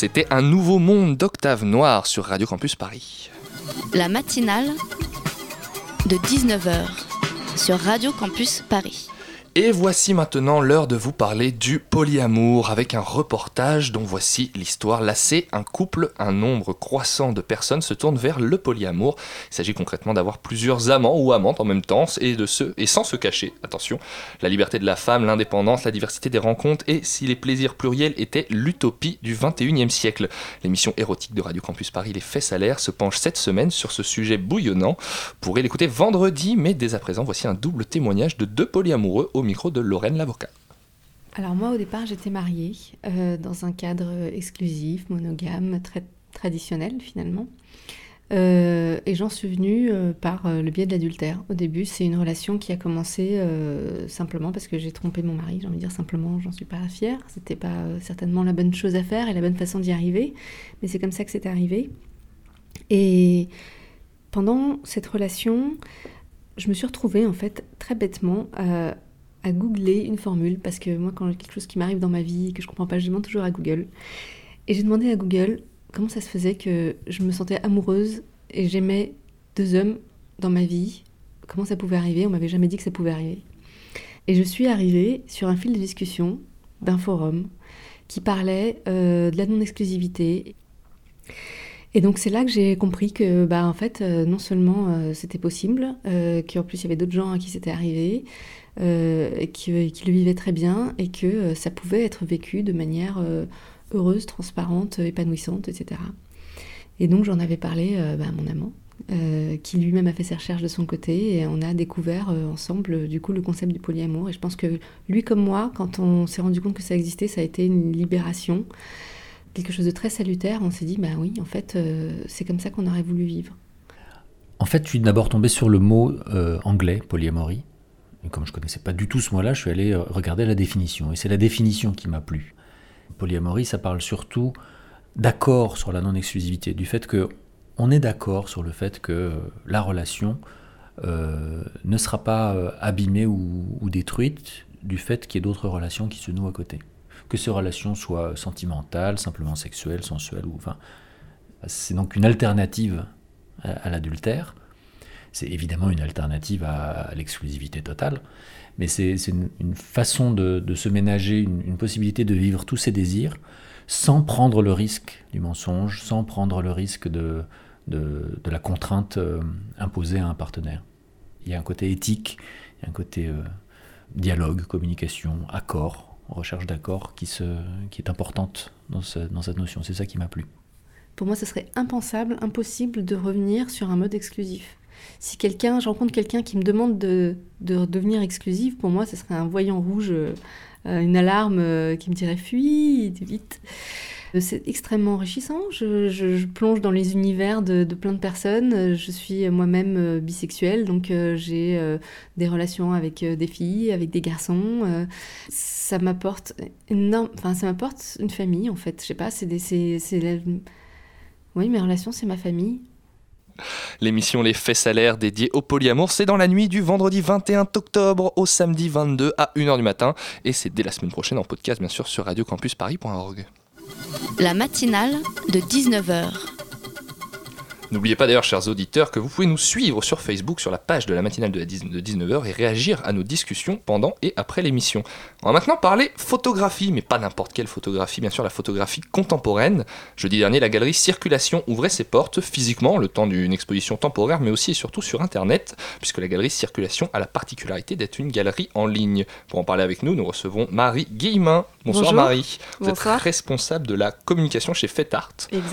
C'était un nouveau monde d'Octave Noir sur Radio Campus Paris. La matinale de 19h sur Radio Campus Paris. Et voici maintenant l'heure de vous parler du polyamour avec un reportage dont voici l'histoire. Lassé, un couple, un nombre croissant de personnes se tournent vers le polyamour. Il s'agit concrètement d'avoir plusieurs amants ou amantes en même temps et, de se, et sans se cacher. Attention, la liberté de la femme, l'indépendance, la diversité des rencontres et si les plaisirs pluriels étaient l'utopie du 21e siècle. L'émission érotique de Radio Campus Paris Les Faits Salaires se penche cette semaine sur ce sujet bouillonnant. Vous pourrez l'écouter vendredi, mais dès à présent, voici un double témoignage de deux polyamoureux micro de Lorraine l'avocat. Alors moi au départ j'étais mariée euh, dans un cadre exclusif, monogame, très traditionnel finalement. Euh, et j'en suis venue euh, par le biais de l'adultère. Au début, c'est une relation qui a commencé simplement parce que j'ai trompé mon mari. J'ai envie de dire simplement, j'en suis pas fière. C'était pas certainement la bonne chose à faire et la bonne façon d'y arriver, mais c'est comme ça que c'est arrivé. Et pendant cette relation, je me suis retrouvée en fait très bêtement à googler une formule parce que moi, quand quelque chose qui m'arrive dans ma vie et que je comprends pas, je demande toujours à Google. Et j'ai demandé à Google comment ça se faisait que je me sentais amoureuse et j'aimais deux hommes dans ma vie. Comment ça pouvait arriver On m'avait jamais dit que ça pouvait arriver. Et je suis arrivée sur un fil de discussion d'un forum qui parlait euh, de la non-exclusivité. Et donc c'est là que j'ai compris que, bah, en fait, euh, non seulement euh, c'était possible, qu'en plus il y avait d'autres gens à qui c'était arrivé, euh, qui, le vivait très bien et que euh, ça pouvait être vécu de manière euh, heureuse, transparente, épanouissante, etc. Et donc j'en avais parlé bah, à mon amant, qui lui-même a fait ses recherches de son côté et on a découvert ensemble du coup le concept du polyamour. Et je pense que lui comme moi, quand on s'est rendu compte que ça existait, ça a été une libération, quelque chose de très salutaire. On s'est dit bah oui, en fait, c'est comme ça qu'on aurait voulu vivre. En fait, je suis d'abord tombé sur le mot anglais, polyamorie, et comme je ne connaissais pas du tout ce mot-là, je suis allé euh, regarder la définition. Et c'est la définition qui m'a plu. Polyamorie, ça parle surtout d'accord sur la non-exclusivité, du fait que on est d'accord sur le fait que euh, la relation euh, ne sera pas abîmée ou, détruite du fait qu'il y ait d'autres relations qui se nouent à côté. Que ces relations soient sentimentales, simplement sexuelles, sensuelles, ou enfin, c'est donc une alternative à l'adultère c'est évidemment une alternative à, l'exclusivité totale, mais c'est une, façon de, se ménager, une, possibilité de vivre tous ses désirs sans prendre le risque du mensonge, sans prendre le risque de, la contrainte euh, imposée à un partenaire. Il y a un côté éthique, il y a un côté euh, dialogue, communication, accord, recherche d'accord qui, est importante dans cette notion. C'est ça qui m'a plu. Pour moi, ce serait impensable, impossible de revenir sur un mode exclusif. Si quelqu'un, je rencontre quelqu'un qui me demande de, devenir exclusive, pour moi, ce serait un voyant rouge, euh, une alarme euh, qui me dirait fuis, vite. Euh, c'est extrêmement enrichissant. Je, plonge dans les univers de, plein de personnes. Je suis moi-même bisexuelle, donc j'ai des relations avec des filles, avec des garçons. ça m'apporte énorme. Enfin, ça m'apporte une famille en fait. Je sais pas. C'est des. Oui, mes relations, c'est ma famille. L'émission Les Faits Salaires dédiée au polyamour, c'est dans la nuit du vendredi 21 octobre au samedi 22 à 1h du matin. Et c'est dès la semaine prochaine en podcast, bien sûr, sur radiocampusparis.org. La matinale de 19h N'oubliez pas d'ailleurs, chers auditeurs, que vous pouvez nous suivre sur Facebook, sur la page de la matinale de, 19h et réagir à nos discussions pendant et après l'émission. On va maintenant parler photographie, mais pas n'importe quelle photographie, bien sûr la photographie contemporaine. Jeudi dernier, la galerie Circulation ouvrait ses portes physiquement, le temps d'une exposition temporaire, mais aussi et surtout sur Internet, puisque la galerie Circulation a la particularité d'être une galerie en ligne. Pour en parler avec nous, nous recevons Marie Guillemin. Bonsoir Marie. Vous êtes responsable de la communication chez Art.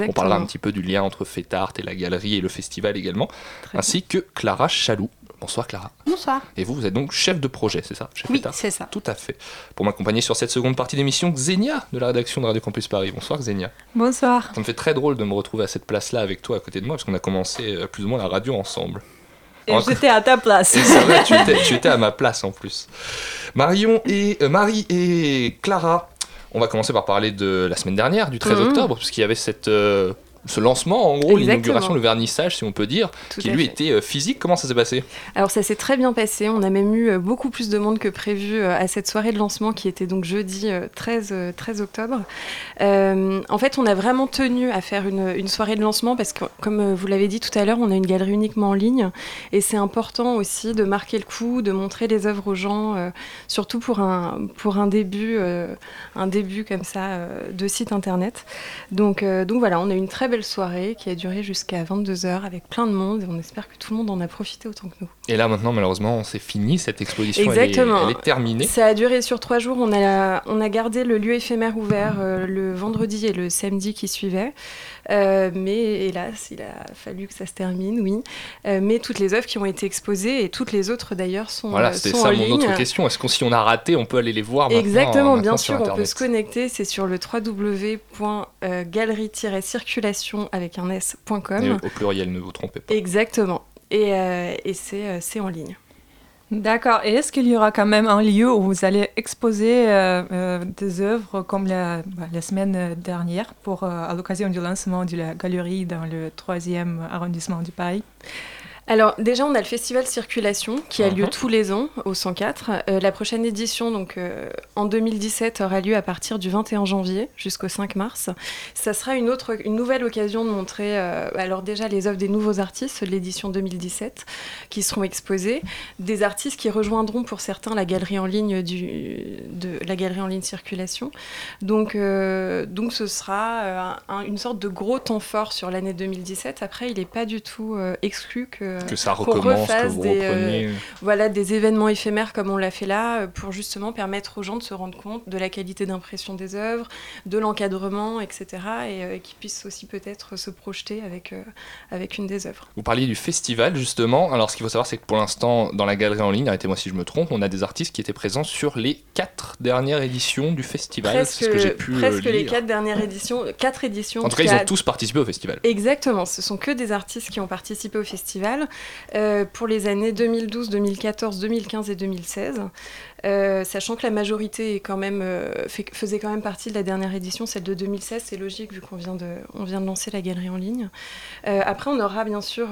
On parlera un petit peu du lien entre Art et la galerie et le festival également, ainsi que Clara Chaloux. Bonsoir Clara. Bonsoir. Et vous, vous êtes donc chef de projet, c'est ça Oui, c'est ça. Tout à fait. Pour m'accompagner sur cette seconde partie d'émission, Xenia de la rédaction de Radio Campus Paris. Bonsoir Xenia. Bonsoir. Ça me fait très drôle de me retrouver à cette place-là avec toi à côté de moi, parce qu'on a commencé euh, plus ou moins la radio ensemble. Et j'étais à ta place. C'est vrai, tu étais, à ma place en plus. Marion et euh, Marie et Clara, on va commencer par parler de la semaine dernière, du 13 mhm. octobre, puisqu'il y avait cette euh, ce lancement, en gros, l'inauguration, le vernissage, si on peut dire, Tout qui lui fait. était euh, physique. Comment ça s'est passé? Alors ça s'est très bien passé, on a même eu euh, beaucoup plus de monde que prévu euh, à cette soirée de lancement qui était donc jeudi euh, 13, euh, 13 octobre. Euh, en fait on a vraiment tenu à faire une, une soirée de lancement parce que comme vous l'avez dit tout à l'heure, on a une galerie uniquement en ligne et c'est important aussi de marquer le coup, de montrer les œuvres aux gens, euh, surtout pour un, pour un début, euh, un début comme ça de site internet. Donc, donc voilà, on a eu une très belle soirée qui a duré jusqu'à 22h avec plein de monde et on espère que tout le monde en a profité autant que nous. Et là, maintenant, malheureusement, c'est fini, cette exposition, elle est- Exactement. Elle, est, terminée. Ça a duré sur trois jours. On a, on a gardé le lieu éphémère ouvert euh, le vendredi et le samedi qui suivaient. Euh, mais hélas, il a fallu que ça se termine, oui. Euh, mais toutes les œuvres qui ont été exposées et toutes les autres d'ailleurs sont, Voilà, euh, c'était ça en mon autre ligne. question. Est-ce que si on a raté, on peut aller les voir maintenant Exactement, maintenant bien sur sûr, on peut se connecter. C'est sur le www.galerie-circulation avec un s.com. Au pluriel, ne vous trompez pas. Exactement. Et, euh, et c'est c'est en ligne. D'accord. Et est-ce qu'il y aura quand même un lieu où vous allez exposer euh, euh, des œuvres comme la, bah, semaine dernière pour, euh, à l'occasion du lancement de la galerie dans le 3e arrondissement du Paris? Alors déjà, on a le festival Circulation qui a lieu Mhm. tous les ans au 104. Euh, la prochaine édition, donc euh, en 2017, aura lieu à partir du 21 janvier jusqu'au 5 mars. Ça sera une autre, une nouvelle occasion de montrer, euh, alors déjà les œuvres des nouveaux artistes de l'édition 2017 qui seront exposées, des artistes qui rejoindront pour certains la galerie en ligne du, de la galerie en ligne Circulation. Donc, donc ce sera un- une sorte de gros temps fort sur l'année 2017. Après, il n'est pas du tout exclu que, Que ça recommence, que refasse vous des, repreniez. euh, voilà, des événements éphémères comme on l'a fait là, euh, pour justement permettre aux gens de se rendre compte de la qualité d'impression des œuvres, de l'encadrement, etc. Et euh, qu'ils puissent aussi peut-être se projeter avec, euh, avec une des œuvres. Vous parliez du festival justement. Alors ce qu'il faut savoir, c'est que pour l'instant, dans la galerie en ligne, arrêtez-moi si je me trompe, on a des artistes qui étaient présents sur les quatre dernières éditions du festival. C'est ce que j'ai pu euh, presque les quatre dernières éditions, quatre éditions. En tout cas, ils ont tous participé au festival. Exactement, ce sont que des artistes qui ont participé au festival euh, pour les années 2012, 2014, 2015 et 2016. Euh, sachant que la majorité euh, faisait quand même partie de la dernière édition, celle de 2016, c'est logique vu qu'on vient, de, lancer la galerie en ligne. Après, on aura bien sûr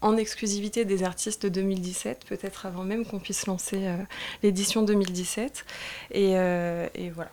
en exclusivité des artistes de 2017, peut-être avant même qu'on puisse lancer l'édition 2017. Et, euh, et voilà.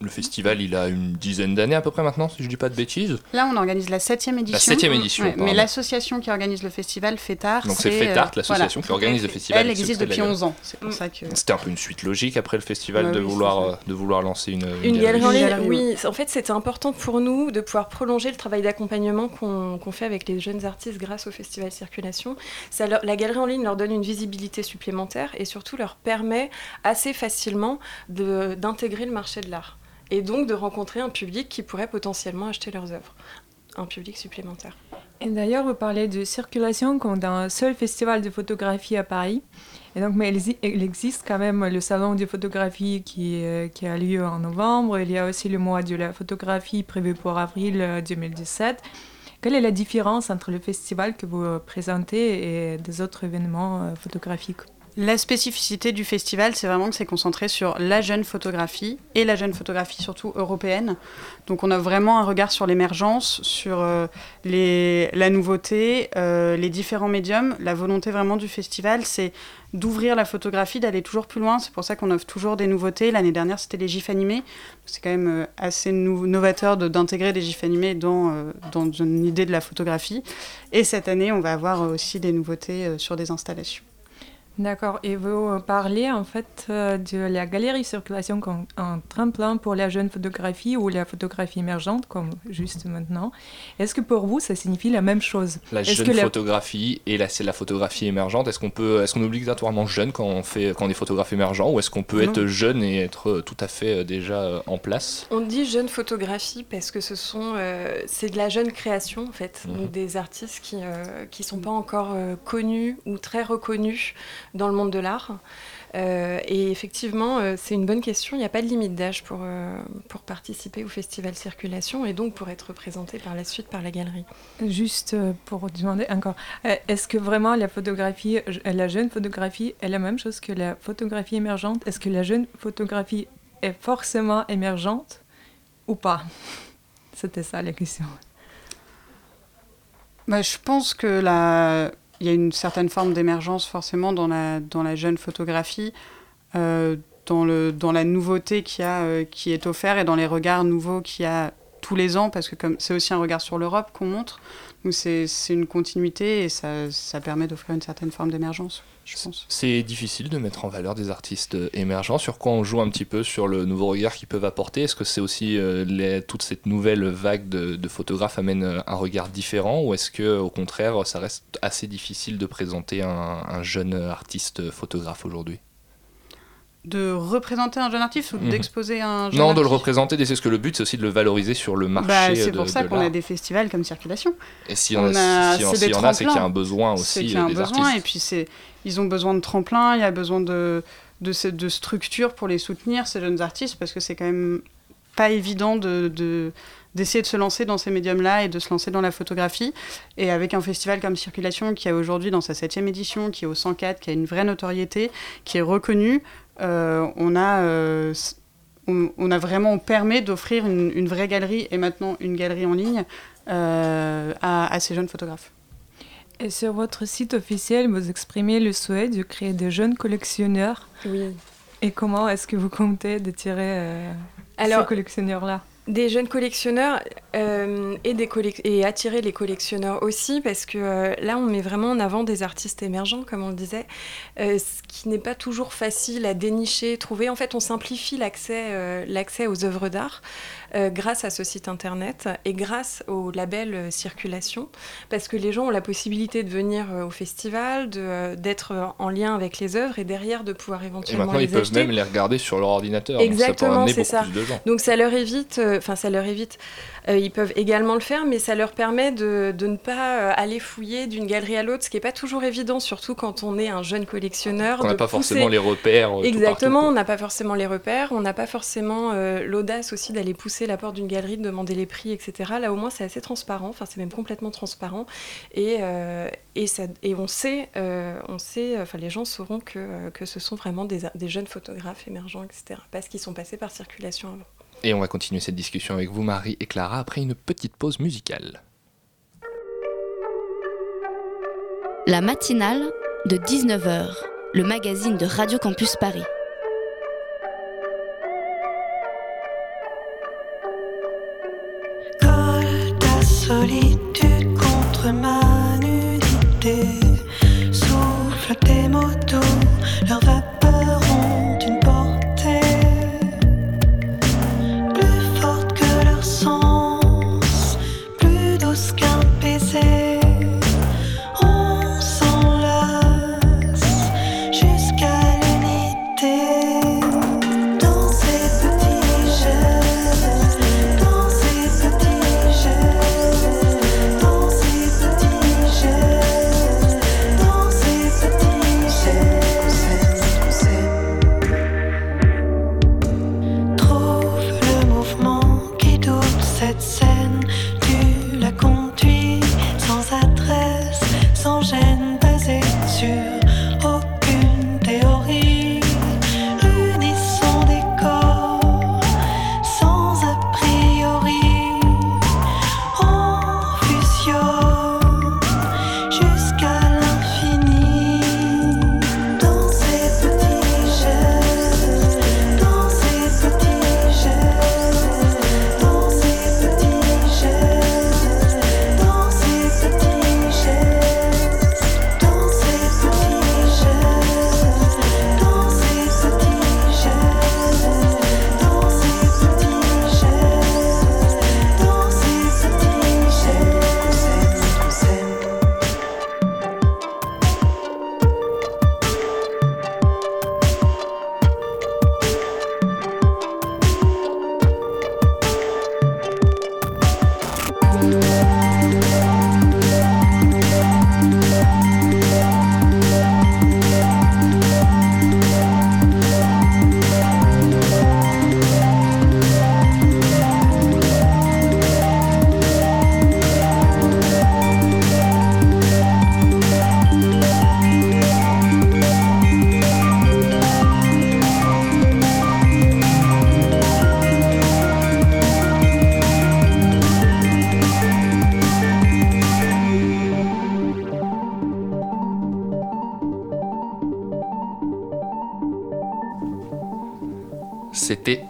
Le festival, il a une dizaine d'années à peu près maintenant, si je dis pas de bêtises. Là, on organise la septième édition. septième édition, Ouais, mais l'association qui organise le festival, FETAR, Donc c'est FETART, l'association qui organise le festival. Elle existe depuis la 11 ans. galerie. C'est pour ça que. C'était un peu une suite logique après le festival de, oui, vouloir, euh, de vouloir lancer une, Une galerie en ligne, galerie, oui. En fait, c'était important pour nous de pouvoir prolonger le travail d'accompagnement qu'on fait avec les jeunes artistes grâce au Festival Circulation. Ça leur- la galerie en ligne leur donne une visibilité supplémentaire et surtout leur permet assez facilement d'intégrer le marché de l'art et donc de rencontrer un public qui pourrait potentiellement acheter leurs œuvres. Un public supplémentaire. Et d'ailleurs, vous parlez de circulation comme d'un seul festival de photographie à Paris. Et donc, mais il, exi- il existe quand même le salon de photographie qui, euh, qui a lieu en novembre. Il y a aussi le mois de la photographie prévu pour avril euh, 2017. Quelle est la différence entre le festival que vous euh, présentez et des autres événements euh, photographiques? La spécificité du festival, c'est vraiment que c'est concentré sur la jeune photographie et la jeune photographie surtout européenne. Donc on a vraiment un regard sur l'émergence, sur euh, la nouveauté, euh, les différents médiums. La volonté vraiment du festival, c'est d'ouvrir la photographie, d'aller toujours plus loin. C'est pour ça qu'on offre toujours des nouveautés. L'année dernière, c'était les gifs animés. C'est quand même euh, assez novateur de- d'intégrer des gifs animés dans, une idée de la photographie. Et cette année, on va avoir aussi des nouveautés sur des installations. D'accord. Et vous parlez en fait euh, de la galerie circulation comme un tremplin pour la jeune photographie ou la photographie émergente, comme juste maintenant. Est-ce que pour vous, ça signifie la même chose? La jeune que la- photographie et la, c'est la photographie émergente. Est-ce qu'on peut, est-ce qu'on est obligatoirement jeune quand on fait, quand on est photographe émergent, ou est-ce qu'on peut Non. être jeune et être euh, tout à fait euh, déjà en place? On dit jeune photographie parce que ce sont, euh, c'est de la jeune création en fait, Mhm. donc des artistes qui euh, qui sont pas encore euh, connus ou très reconnus dans le monde de l'art. Euh, et effectivement, euh, c'est une bonne question. Il n'y a pas de limite d'âge pour euh, pour participer au festival Circulation et donc pour être représenté par la suite par la galerie. Juste pour demander encore, est-ce que vraiment la photographie, la jeune photographie est la même chose que la photographie émergente? Est-ce que la jeune photographie est forcément émergente ou pas? C'était ça la question. bah, Je pense que la... il y a une certaine forme d'émergence forcément dans la, dans la jeune photographie, euh, dans, la nouveauté qui, euh, qui est offerte et dans les regards nouveaux qu'il y a tous les ans, parce que comme c'est aussi un regard sur l'Europe qu'on montre, donc c'est une continuité et ça, ça permet d'offrir une certaine forme d'émergence, je pense. C'est difficile de mettre en valeur des artistes euh, émergents. Sur quoi on joue un petit peu sur le nouveau regard qu'ils peuvent apporter? Est-ce que c'est aussi euh, les- toute cette nouvelle vague de, de photographes amène euh, un regard différent? Ou est-ce que au contraire ça reste assez difficile de présenter un, un jeune artiste photographe aujourd'hui? De représenter un jeune artiste ou Mhm. d'exposer un jeune Non, de le représenter, d'essayer ce que le but c'est aussi de le valoriser sur le marché. Bah, c'est de- pour ça qu'on a des festivals comme Circulation. Et s'il y en a- On a- si- si- c'est c'est qu'il y a un besoin C'est aussi, qu'il y a euh, un des besoin, artistes. et puis c'est, ils ont besoin de tremplins, il y a besoin de, de, de structures pour les soutenir, ces jeunes artistes, parce que c'est quand même pas évident de, de- d'essayer de se lancer dans ces médiums-là et de se lancer dans la photographie. Et avec un festival comme Circulation, qui a aujourd'hui dans sa septième édition, qui est au 104, qui a une vraie notoriété, qui est reconnu, euh, on a... euh, on, on a vraiment on permet d'offrir une, une vraie galerie et maintenant une galerie en ligne euh, à, à ces jeunes photographes. Et sur votre site officiel, vous exprimez le souhait de créer des jeunes collectionneurs. Oui. Et comment est-ce que vous comptez euh, Alors- ces collectionneurs-là? Des jeunes collectionneurs euh, et, attirer les collectionneurs aussi, parce que euh, là, on met vraiment en avant des artistes émergents, comme on le disait, euh, ce qui n'est pas toujours facile à dénicher, trouver. En fait, on simplifie l'accès aux œuvres d'art euh, grâce à ce site internet et grâce au label euh, Circulation, parce que les gens ont la possibilité de venir euh, au festival, d'être en lien avec les œuvres et derrière de pouvoir Et éventuellement maintenant les ils peuvent même les regarder sur leur ordinateur. Exactement, c'est ça. plus de gens. Donc ça leur évite, enfin ça leur évite, ils peuvent également le faire, mais ça leur permet de, de ne pas aller fouiller d'une galerie à l'autre, ce qui n'est pas toujours évident, surtout quand on est un jeune collectionneur. Qu'on n'a pas pousser- forcément les repères. Exactement, partout, on n'a pas forcément les repères, on n'a pas forcément euh, l'audace aussi d'aller pousser la porte d'une galerie, de demander les prix, etc. Là au moins c'est assez transparent, enfin c'est même complètement transparent, et, euh, et, ça, et on sait, euh, on sait, enfin les gens sauront que, euh, que ce sont vraiment des, des jeunes photographes émergents, etc. Parce qu'ils sont passés par circulation avant. Et on va continuer cette discussion avec vous, Marie et Clara, après une petite pause musicale. La matinale de 19h, le magazine de Radio Campus Paris. Solitude contre ma nudité. Souffle tes mots doux, leurs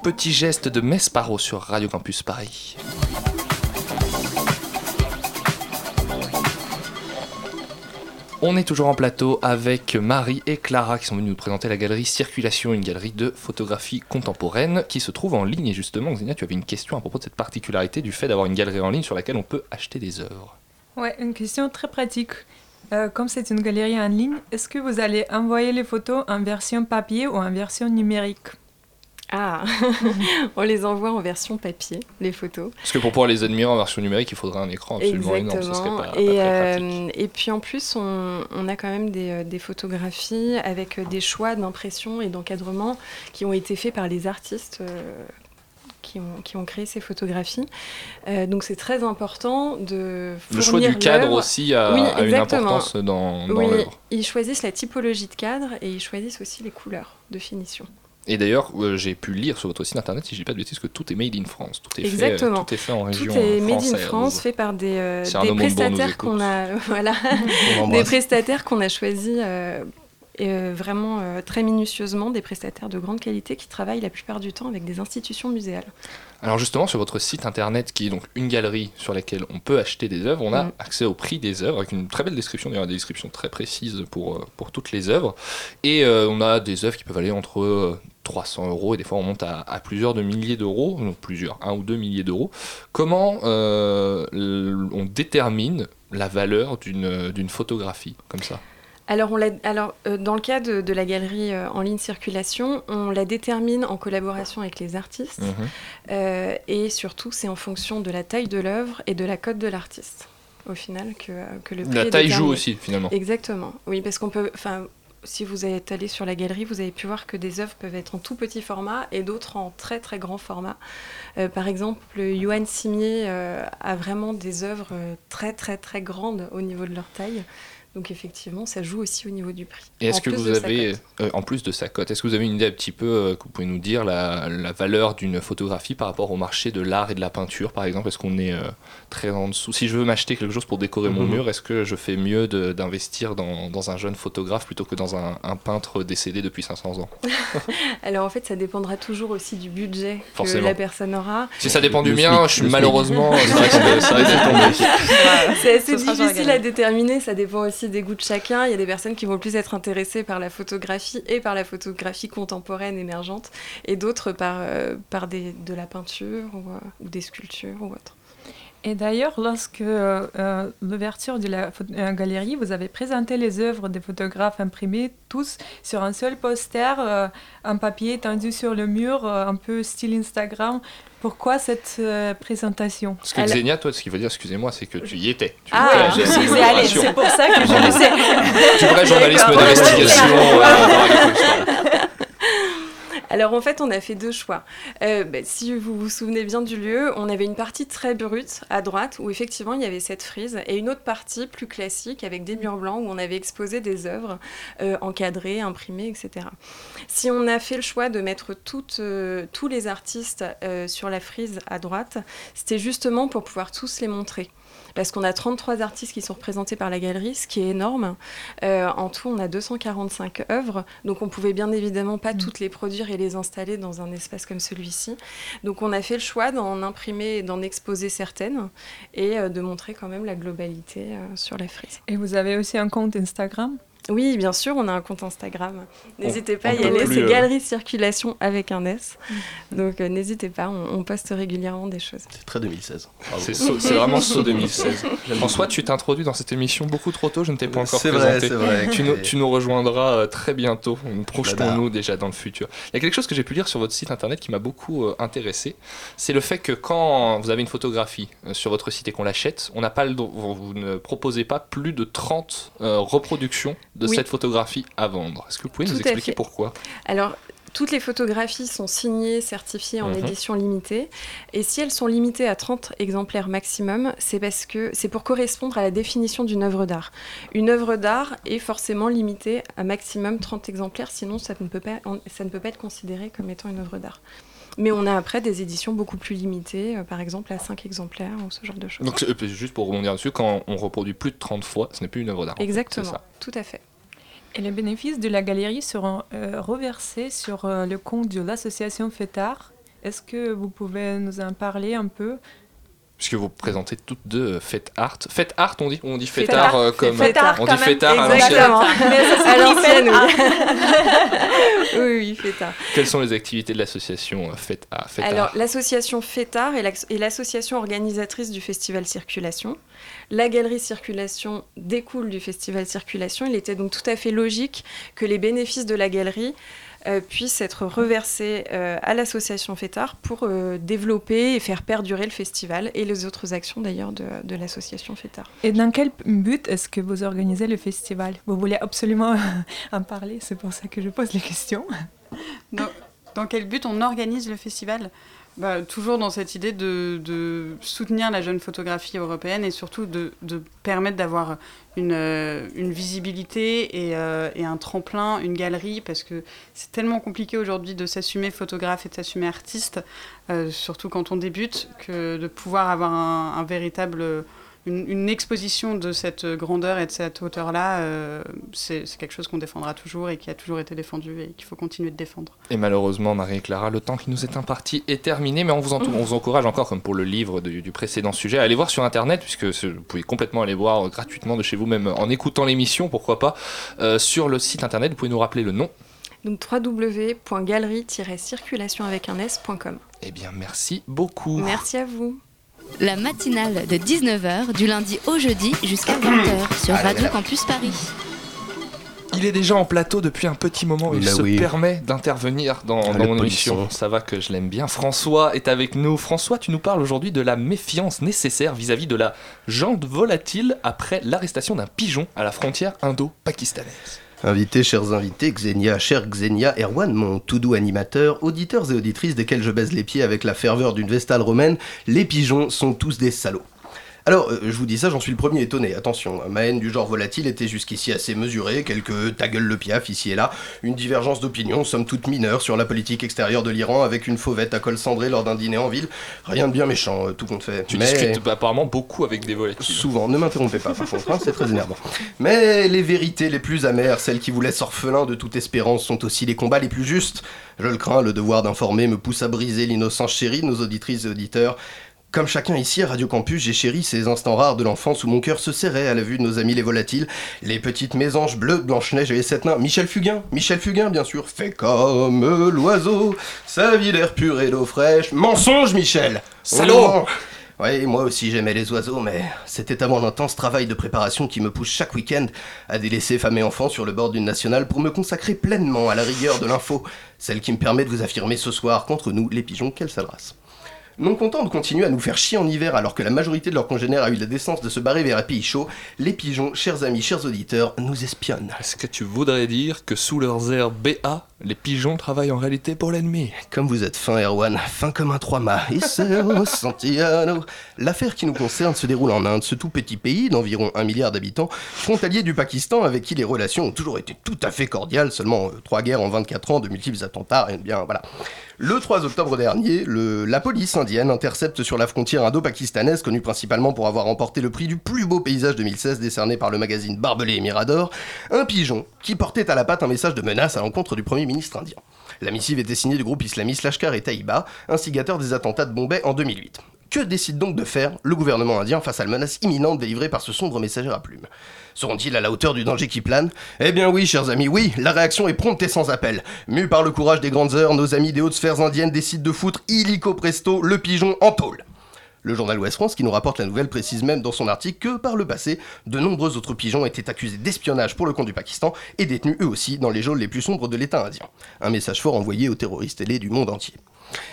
Petit geste de Mesparo sur Radio Campus Paris. On est toujours en plateau avec Marie et Clara qui sont venues nous présenter la galerie Circulation, une galerie de photographie contemporaine qui se trouve en ligne. Et justement, Xenia, tu avais une question à propos de cette particularité du fait d'avoir une galerie en ligne sur laquelle on peut acheter des œuvres. Ouais, une question très pratique. Euh, comme c'est une galerie en ligne, est-ce que vous allez envoyer les photos en version papier ou en version numérique? Ah, on les envoie en version papier, les photos. Parce que pour pouvoir les admirer en version numérique, il faudrait un écran absolument énorme. Ce serait pas, pas et, très euh, pratique. et puis en plus, on, on a quand même des, euh, des photographies avec euh, des choix d'impression et d'encadrement qui ont été faits par les artistes. euh, qui ont, qui ont créé ces photographies. Euh, donc c'est très important de Le choix du cadre aussi a, Oui, a une exactement. importance dans, dans Oui, l'œuvre. ils choisissent la typologie de cadre et ils choisissent aussi les couleurs de finition. Et d'ailleurs, euh, j'ai pu lire sur votre site internet, si je dis pas de bêtises, que tout est made in France. Tout est Exactement. Fait, tout est fait en région Tout est made in. France, fait par des, euh, des prestataires qu'on a, voilà, des prestataires qu'on a choisis euh, et, euh, vraiment euh, très minutieusement, des prestataires de grande qualité qui travaillent la plupart du temps avec des institutions muséales. Alors justement, sur votre site internet, qui est donc une galerie sur laquelle on peut acheter des œuvres, on a Mm. accès au prix des œuvres, avec une très belle description, d'ailleurs des descriptions très précises pour, euh, pour toutes les œuvres. Et euh, on a des œuvres qui peuvent aller entre euh, 300 euros et des fois on monte à, à plusieurs de milliers d'euros, non plusieurs, un ou deux milliers d'euros. Comment euh, on détermine la valeur d'une photographie comme ça? Alors, on alors euh, dans le cas de, de la galerie euh, en ligne circulation, on la détermine en collaboration avec les artistes. Mhm. Euh, et surtout, c'est en fonction de la taille de l'œuvre et de la cote de l'artiste, au final, que, que le prix La est taille joue aussi, finalement. Exactement. Oui, parce qu'on peut... Enfin, si vous êtes allé sur la galerie, vous avez pu voir que des œuvres peuvent être en tout petit format et d'autres en très très grand format. Euh, par exemple, Johan Simier euh, a vraiment des œuvres euh, très très très grandes au niveau de leur taille. Donc effectivement, ça joue aussi au niveau du prix. Et est-ce En que plus vous de sa avez, cote. euh, en plus de sa cote, est-ce que vous avez une idée un petit peu, euh, que vous pouvez nous dire, la, la valeur d'une photographie par rapport au marché de l'art et de la peinture, par exemple? Est-ce qu'on est euh, très en dessous? Si je veux m'acheter quelque chose pour décorer mon Mhm. mur, est-ce que je fais mieux de- d'investir dans, dans un jeune photographe plutôt que dans un, un peintre décédé depuis 500 ans? Alors en fait, ça dépendra toujours aussi du budget que la personne aura. Si ça dépend du mien, SMIC, je suis malheureusement, ça risque de- ça risque de tomber. C'est assez difficile à déterminer, ça dépend aussi des goûts de chacun. Il y a des personnes qui vont plus être intéressées par la photographie et par la photographie contemporaine émergente, et d'autres par, euh, de la peinture euh, ou des sculptures ou autre. Et d'ailleurs, lorsque euh, euh, l'ouverture de la euh, galerie, vous avez présenté les œuvres des photographes imprimées tous sur un seul poster, euh, en papier tendu sur le mur, euh, un peu style Instagram. Pourquoi cette euh, présentation? Parce que Xenia, toi, ce qu'il faut dire, excusez-moi, c'est que tu y étais. Tu Ah, je suis allée, c'est pour ça que je le sais. Du vrai journalisme d'investigation. euh, dans Radio Campus Paris. Alors en fait, on a fait deux choix. Euh, bah, si vous vous souvenez bien du lieu, on avait une partie très brute à droite où effectivement il y avait cette frise et une autre partie plus classique avec des murs blancs où on avait exposé des œuvres euh, encadrées, imprimées, etc. Si on a fait le choix de mettre toutes, euh, tous les artistes sur la frise à droite, c'était justement pour pouvoir tous les montrer. Parce qu'on a 33 artistes qui sont représentés par la galerie, ce qui est énorme. Euh, en tout, on a 245 œuvres, donc on pouvait bien évidemment pas toutes les produire et les installer dans un espace comme celui-ci. Donc on a fait le choix d'en imprimer et d'en exposer certaines et euh, de montrer quand même la globalité euh, sur la frise. Et vous avez aussi un compte Instagram? Oui, bien sûr, on a un compte Instagram. N'hésitez pas à y aller, c'est euh, Galerie Circulation avec un S. Donc euh, n'hésitez pas, on, on poste régulièrement des choses. C'est très 2016. Bravo. C'est vraiment saut 2016. François, tu t'introduis dans cette émission beaucoup trop tôt, je ne t'ai pas encore C'est vrai, présenté. c'est vrai. Tu, nous, Et- tu nous rejoindras euh, très bientôt, projetons-nous déjà dans le futur. Il y a quelque chose que j'ai pu lire sur votre site internet qui m'a beaucoup euh, intéressé, c'est le fait que quand vous avez une photographie sur votre site et qu'on l'achète, on n'a pas le vous, vous ne proposez pas plus de 30 euh, reproductions de Oui. cette photographie à vendre. Est-ce que vous pouvez nous Tout expliquer pourquoi? Alors, toutes les photographies sont signées, certifiées en Mhm. édition limitée. Et si elles sont limitées à 30 exemplaires maximum, c'est parce que c'est pour correspondre à la définition d'une œuvre d'art. Une œuvre d'art est forcément limitée à maximum 30 exemplaires, sinon ça ne peut pas, ça ne peut pas être considéré comme étant une œuvre d'art. Mais on a après des éditions beaucoup plus limitées, euh, par exemple à 5 exemplaires ou ce genre de choses. Donc, euh, juste pour rebondir dessus, quand on reproduit plus de 30 fois, ce n'est plus une œuvre d'art. en fait, c'est Exactement, ça. tout à fait. Et les bénéfices de la galerie seront euh, reversés sur euh, le compte de l'association FETAR. Est-ce que vous pouvez nous en parler un peu Puisque vous présentez toutes deux euh, Fête Art. Fête Art, on dit On dit Fête Fête Art Art, euh, comme. Fête Art, on dit. Fête Art à l'ancienne. À l'ancienne, oui. oui, oui, Fête Art. Quelles sont les activités de l'association euh, Fête Art Fête Alors, Art l'association FETAR est l'ax- est l'association organisatrice du festival Circulation. La galerie Circulation découle du festival Circulation. Il était donc tout à fait logique que les bénéfices de la galerie euh, puissent être reversés euh, à l'association FETAR pour euh, développer et faire perdurer le festival et les autres actions d'ailleurs de, de l'association FETAR. Et dans quel but est-ce que vous organisez le festival? Vous voulez absolument en parler, c'est pour ça que je pose les questions. Dans, dans quel but on organise le festival? Bah, Toujours dans cette idée de, soutenir la jeune photographie européenne et surtout de, permettre d'avoir une, euh, visibilité et, euh, et un tremplin, une galerie, parce que c'est tellement compliqué aujourd'hui de s'assumer photographe et de s'assumer artiste, euh, surtout quand on débute, que de pouvoir avoir un véritable... Une, une exposition de cette grandeur et de cette hauteur-là, euh, c'est quelque chose qu'on défendra toujours et qui a toujours été défendu et qu'il faut continuer de défendre. Et malheureusement, Marie et Clara, le temps qui nous est imparti est terminé, mais on vous, entou- on vous encourage encore, comme pour le livre du, du précédent sujet, à aller voir sur Internet, puisque vous pouvez complètement aller voir euh, gratuitement de chez vous, même en écoutant l'émission, pourquoi pas, euh, sur le site Internet. Vous pouvez nous rappeler le nom Donc www.galerie-circulation avec un s.com. Eh bien, merci beaucoup. Merci à vous. La matinale de 19h du lundi au jeudi jusqu'à 20h sur Radio là. Campus Paris. Il est déjà en plateau depuis un petit moment. Il Bah se oui. permet d'intervenir dans, Ah, dans mon polisson. émission. Ça va que je l'aime bien. François est avec nous. François, tu nous parles aujourd'hui de la méfiance nécessaire vis-à-vis de la jante volatile après l'arrestation d'un pigeon à la frontière indo-pakistanaise. Invités, chers invités, Xenia, cher Xenia, Erwan, mon tout doux animateur, auditeurs et auditrices desquels je baise les pieds avec la ferveur d'une vestale romaine, les pigeons sont tous des salauds. Alors, euh, je vous dis ça, j'en suis le premier étonné. Attention, ma haine du genre volatile était jusqu'ici assez mesurée, quelques ta gueule le piaf ici et là, une divergence d'opinion, somme toute mineure, sur la politique extérieure de l'Iran avec une fauvette à col cendré lors d'un dîner en ville. Rien de bien méchant, euh, tout compte fait. Tu Mais- discutes apparemment beaucoup avec des volatiles. Souvent, ne m'interrompez pas par contre, hein, c'est très énervant. Mais les vérités les plus amères, celles qui vous laissent orphelin de toute espérance, sont aussi les combats les plus justes. Je le crains, le devoir d'informer me pousse à briser l'innocence chérie de nos auditrices et auditeurs. Comme chacun ici à Radio Campus, j'ai chéri ces instants rares de l'enfance où mon cœur se serrait à la vue de nos amis les volatiles, les petites mésanges bleues, Blanche-Neige et les sept nains. Michel Fugain, Michel Fugain bien sûr, fait comme l'oiseau, sa vie l'air pur et d'eau fraîche. Mensonge Michel Salaud oui, moi aussi j'aimais les oiseaux, mais c'était avant l'intense travail de préparation qui me pousse chaque week-end à délaisser femmes et enfants sur le bord d'une nationale pour me consacrer pleinement à la rigueur de l'info, celle qui me permet de vous affirmer ce soir qu'entre nous, les pigeons, quelle sale race. Non contents de continuer à nous faire chier en hiver alors que la majorité de leurs congénères a eu la décence de se barrer vers un pays chaud, les pigeons, chers amis, chers auditeurs, nous espionnent. Est-ce que tu voudrais dire que sous leurs airs BA, les pigeons travaillent en réalité pour l'ennemi Comme vous êtes fin, Erwan, fin comme un trois-mâts. Iseo Santiano. L'affaire qui nous concerne se déroule en Inde, ce tout petit pays d'environ un milliard d'habitants, frontalier du Pakistan avec qui les relations ont toujours été tout à fait cordiales, seulement euh, trois guerres en 24 ans, de multiples attentats, de bien, voilà. Le 3 octobre dernier, la police indienne intercepte sur la frontière indo-pakistanaise, connue principalement pour avoir remporté le prix du plus beau paysage 2016 décerné par le magazine Barbelé et Mirador, un pigeon qui portait à la patte un message de menace à l'encontre du Premier ministre indien. La missive était signée du groupe islamiste Lashkar et Taïba, instigateur des attentats de Bombay en 2008. Que décide donc de faire le gouvernement indien face à la menace imminente délivrée par ce sombre messager à plumes Seront-ils à la hauteur du danger qui plane? Eh bien oui, chers amis, oui, la réaction est prompte et sans appel. Mus par le courage des grandes heures, nos amis des hautes sphères indiennes décident de foutre illico presto le pigeon en tôle. Le journal Ouest France, qui nous rapporte la nouvelle, précise même dans son article que, par le passé, de nombreux autres pigeons étaient accusés d'espionnage pour le compte du Pakistan et détenus eux aussi dans les geôles les plus sombres de l'État indien. Un message fort envoyé aux terroristes ailés du monde entier.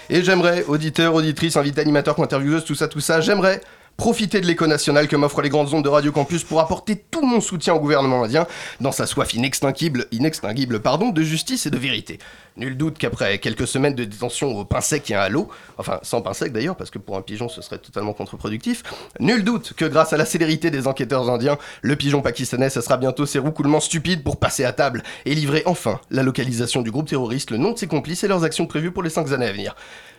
Et j'aimerais, auditeurs, auditrices, invités, animateurs, intervieweuses, tout ça, tout ça, j'aimerais profiter de l'écho national que m'offrent les grandes ondes de Radio Campus pour apporter tout mon soutien au gouvernement indien dans sa soif inextinguible, de justice et de vérité. Nul doute qu'après quelques semaines de détention au pain sec et à l'eau, enfin sans pain sec d'ailleurs, parce que pour un pigeon ce serait totalement contre-productif, nul doute que grâce à la célérité des enquêteurs indiens, le pigeon pakistanais cessera bientôt ses roucoulements stupides pour passer à table et livrer enfin la localisation du groupe terroriste, le nom de ses complices et leurs actions prévues pour les cinq années à venir.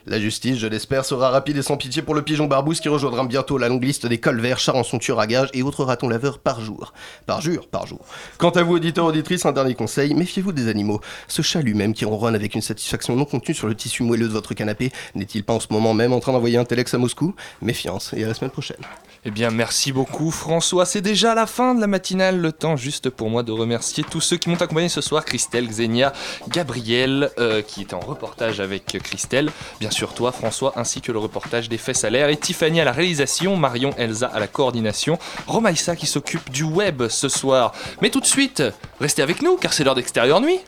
La justice, je l'espère, sera rapide et sans pitié pour le pigeon barbouze qui rejoindra bientôt la longue liste des colverts, charançons tueurs à gages et autres ratons laveurs par jour. Par jour, par jour. Quant à vous, auditeurs, auditrices, un dernier conseil, méfiez-vous des animaux. Ce chat lui-même qui ronronne avec une satisfaction non contenue sur le tissu moelleux de votre canapé, n'est-il pas en ce moment même en train d'envoyer un telex à Moscou? Méfiance, et à la semaine prochaine. Eh bien, merci beaucoup François. C'est déjà la fin de la matinale. Le temps juste pour moi de remercier tous ceux qui m'ont accompagné ce soir. Christelle, Xenia, Gabriel, euh, qui était en reportage avec Christelle. Bien sûr toi François, ainsi que le reportage des faits salaires. Et Tiffany à la réalisation, Marion Elsa à la coordination, Romaïssa qui s'occupe du web ce soir. Mais tout de suite, restez avec nous car c'est l'heure d'extérieur nuit.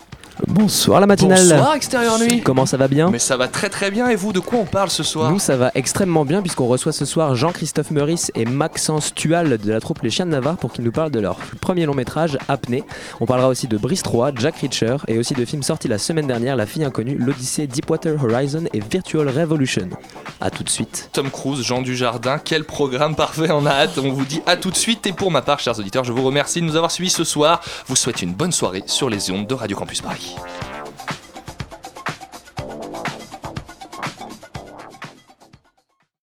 Bonsoir la matinale. Bonsoir Extérieur Nuit. Comment ça va bien Mais ça va très très bien et vous de quoi on parle ce soir Nous ça va extrêmement bien puisqu'on reçoit ce soir Jean-Christophe Meurice et Maxence Tual de la troupe Les Chiens de Navarre pour qu'ils nous parlent de leur premier long métrage Apnée. On parlera aussi de Brice 3, Jack Reacher et aussi de films sortis la semaine dernière La fille inconnue, L'Odyssée, Deepwater Horizon et Virtual Revolution. A tout de suite. Tom Cruise, Jean Dujardin, quel programme parfait, on a hâte, on vous dit à tout de suite et pour ma part chers auditeurs je vous remercie de nous avoir suivis ce soir, vous souhaite une bonne soirée sur les ondes de Radio Campus Paris. much.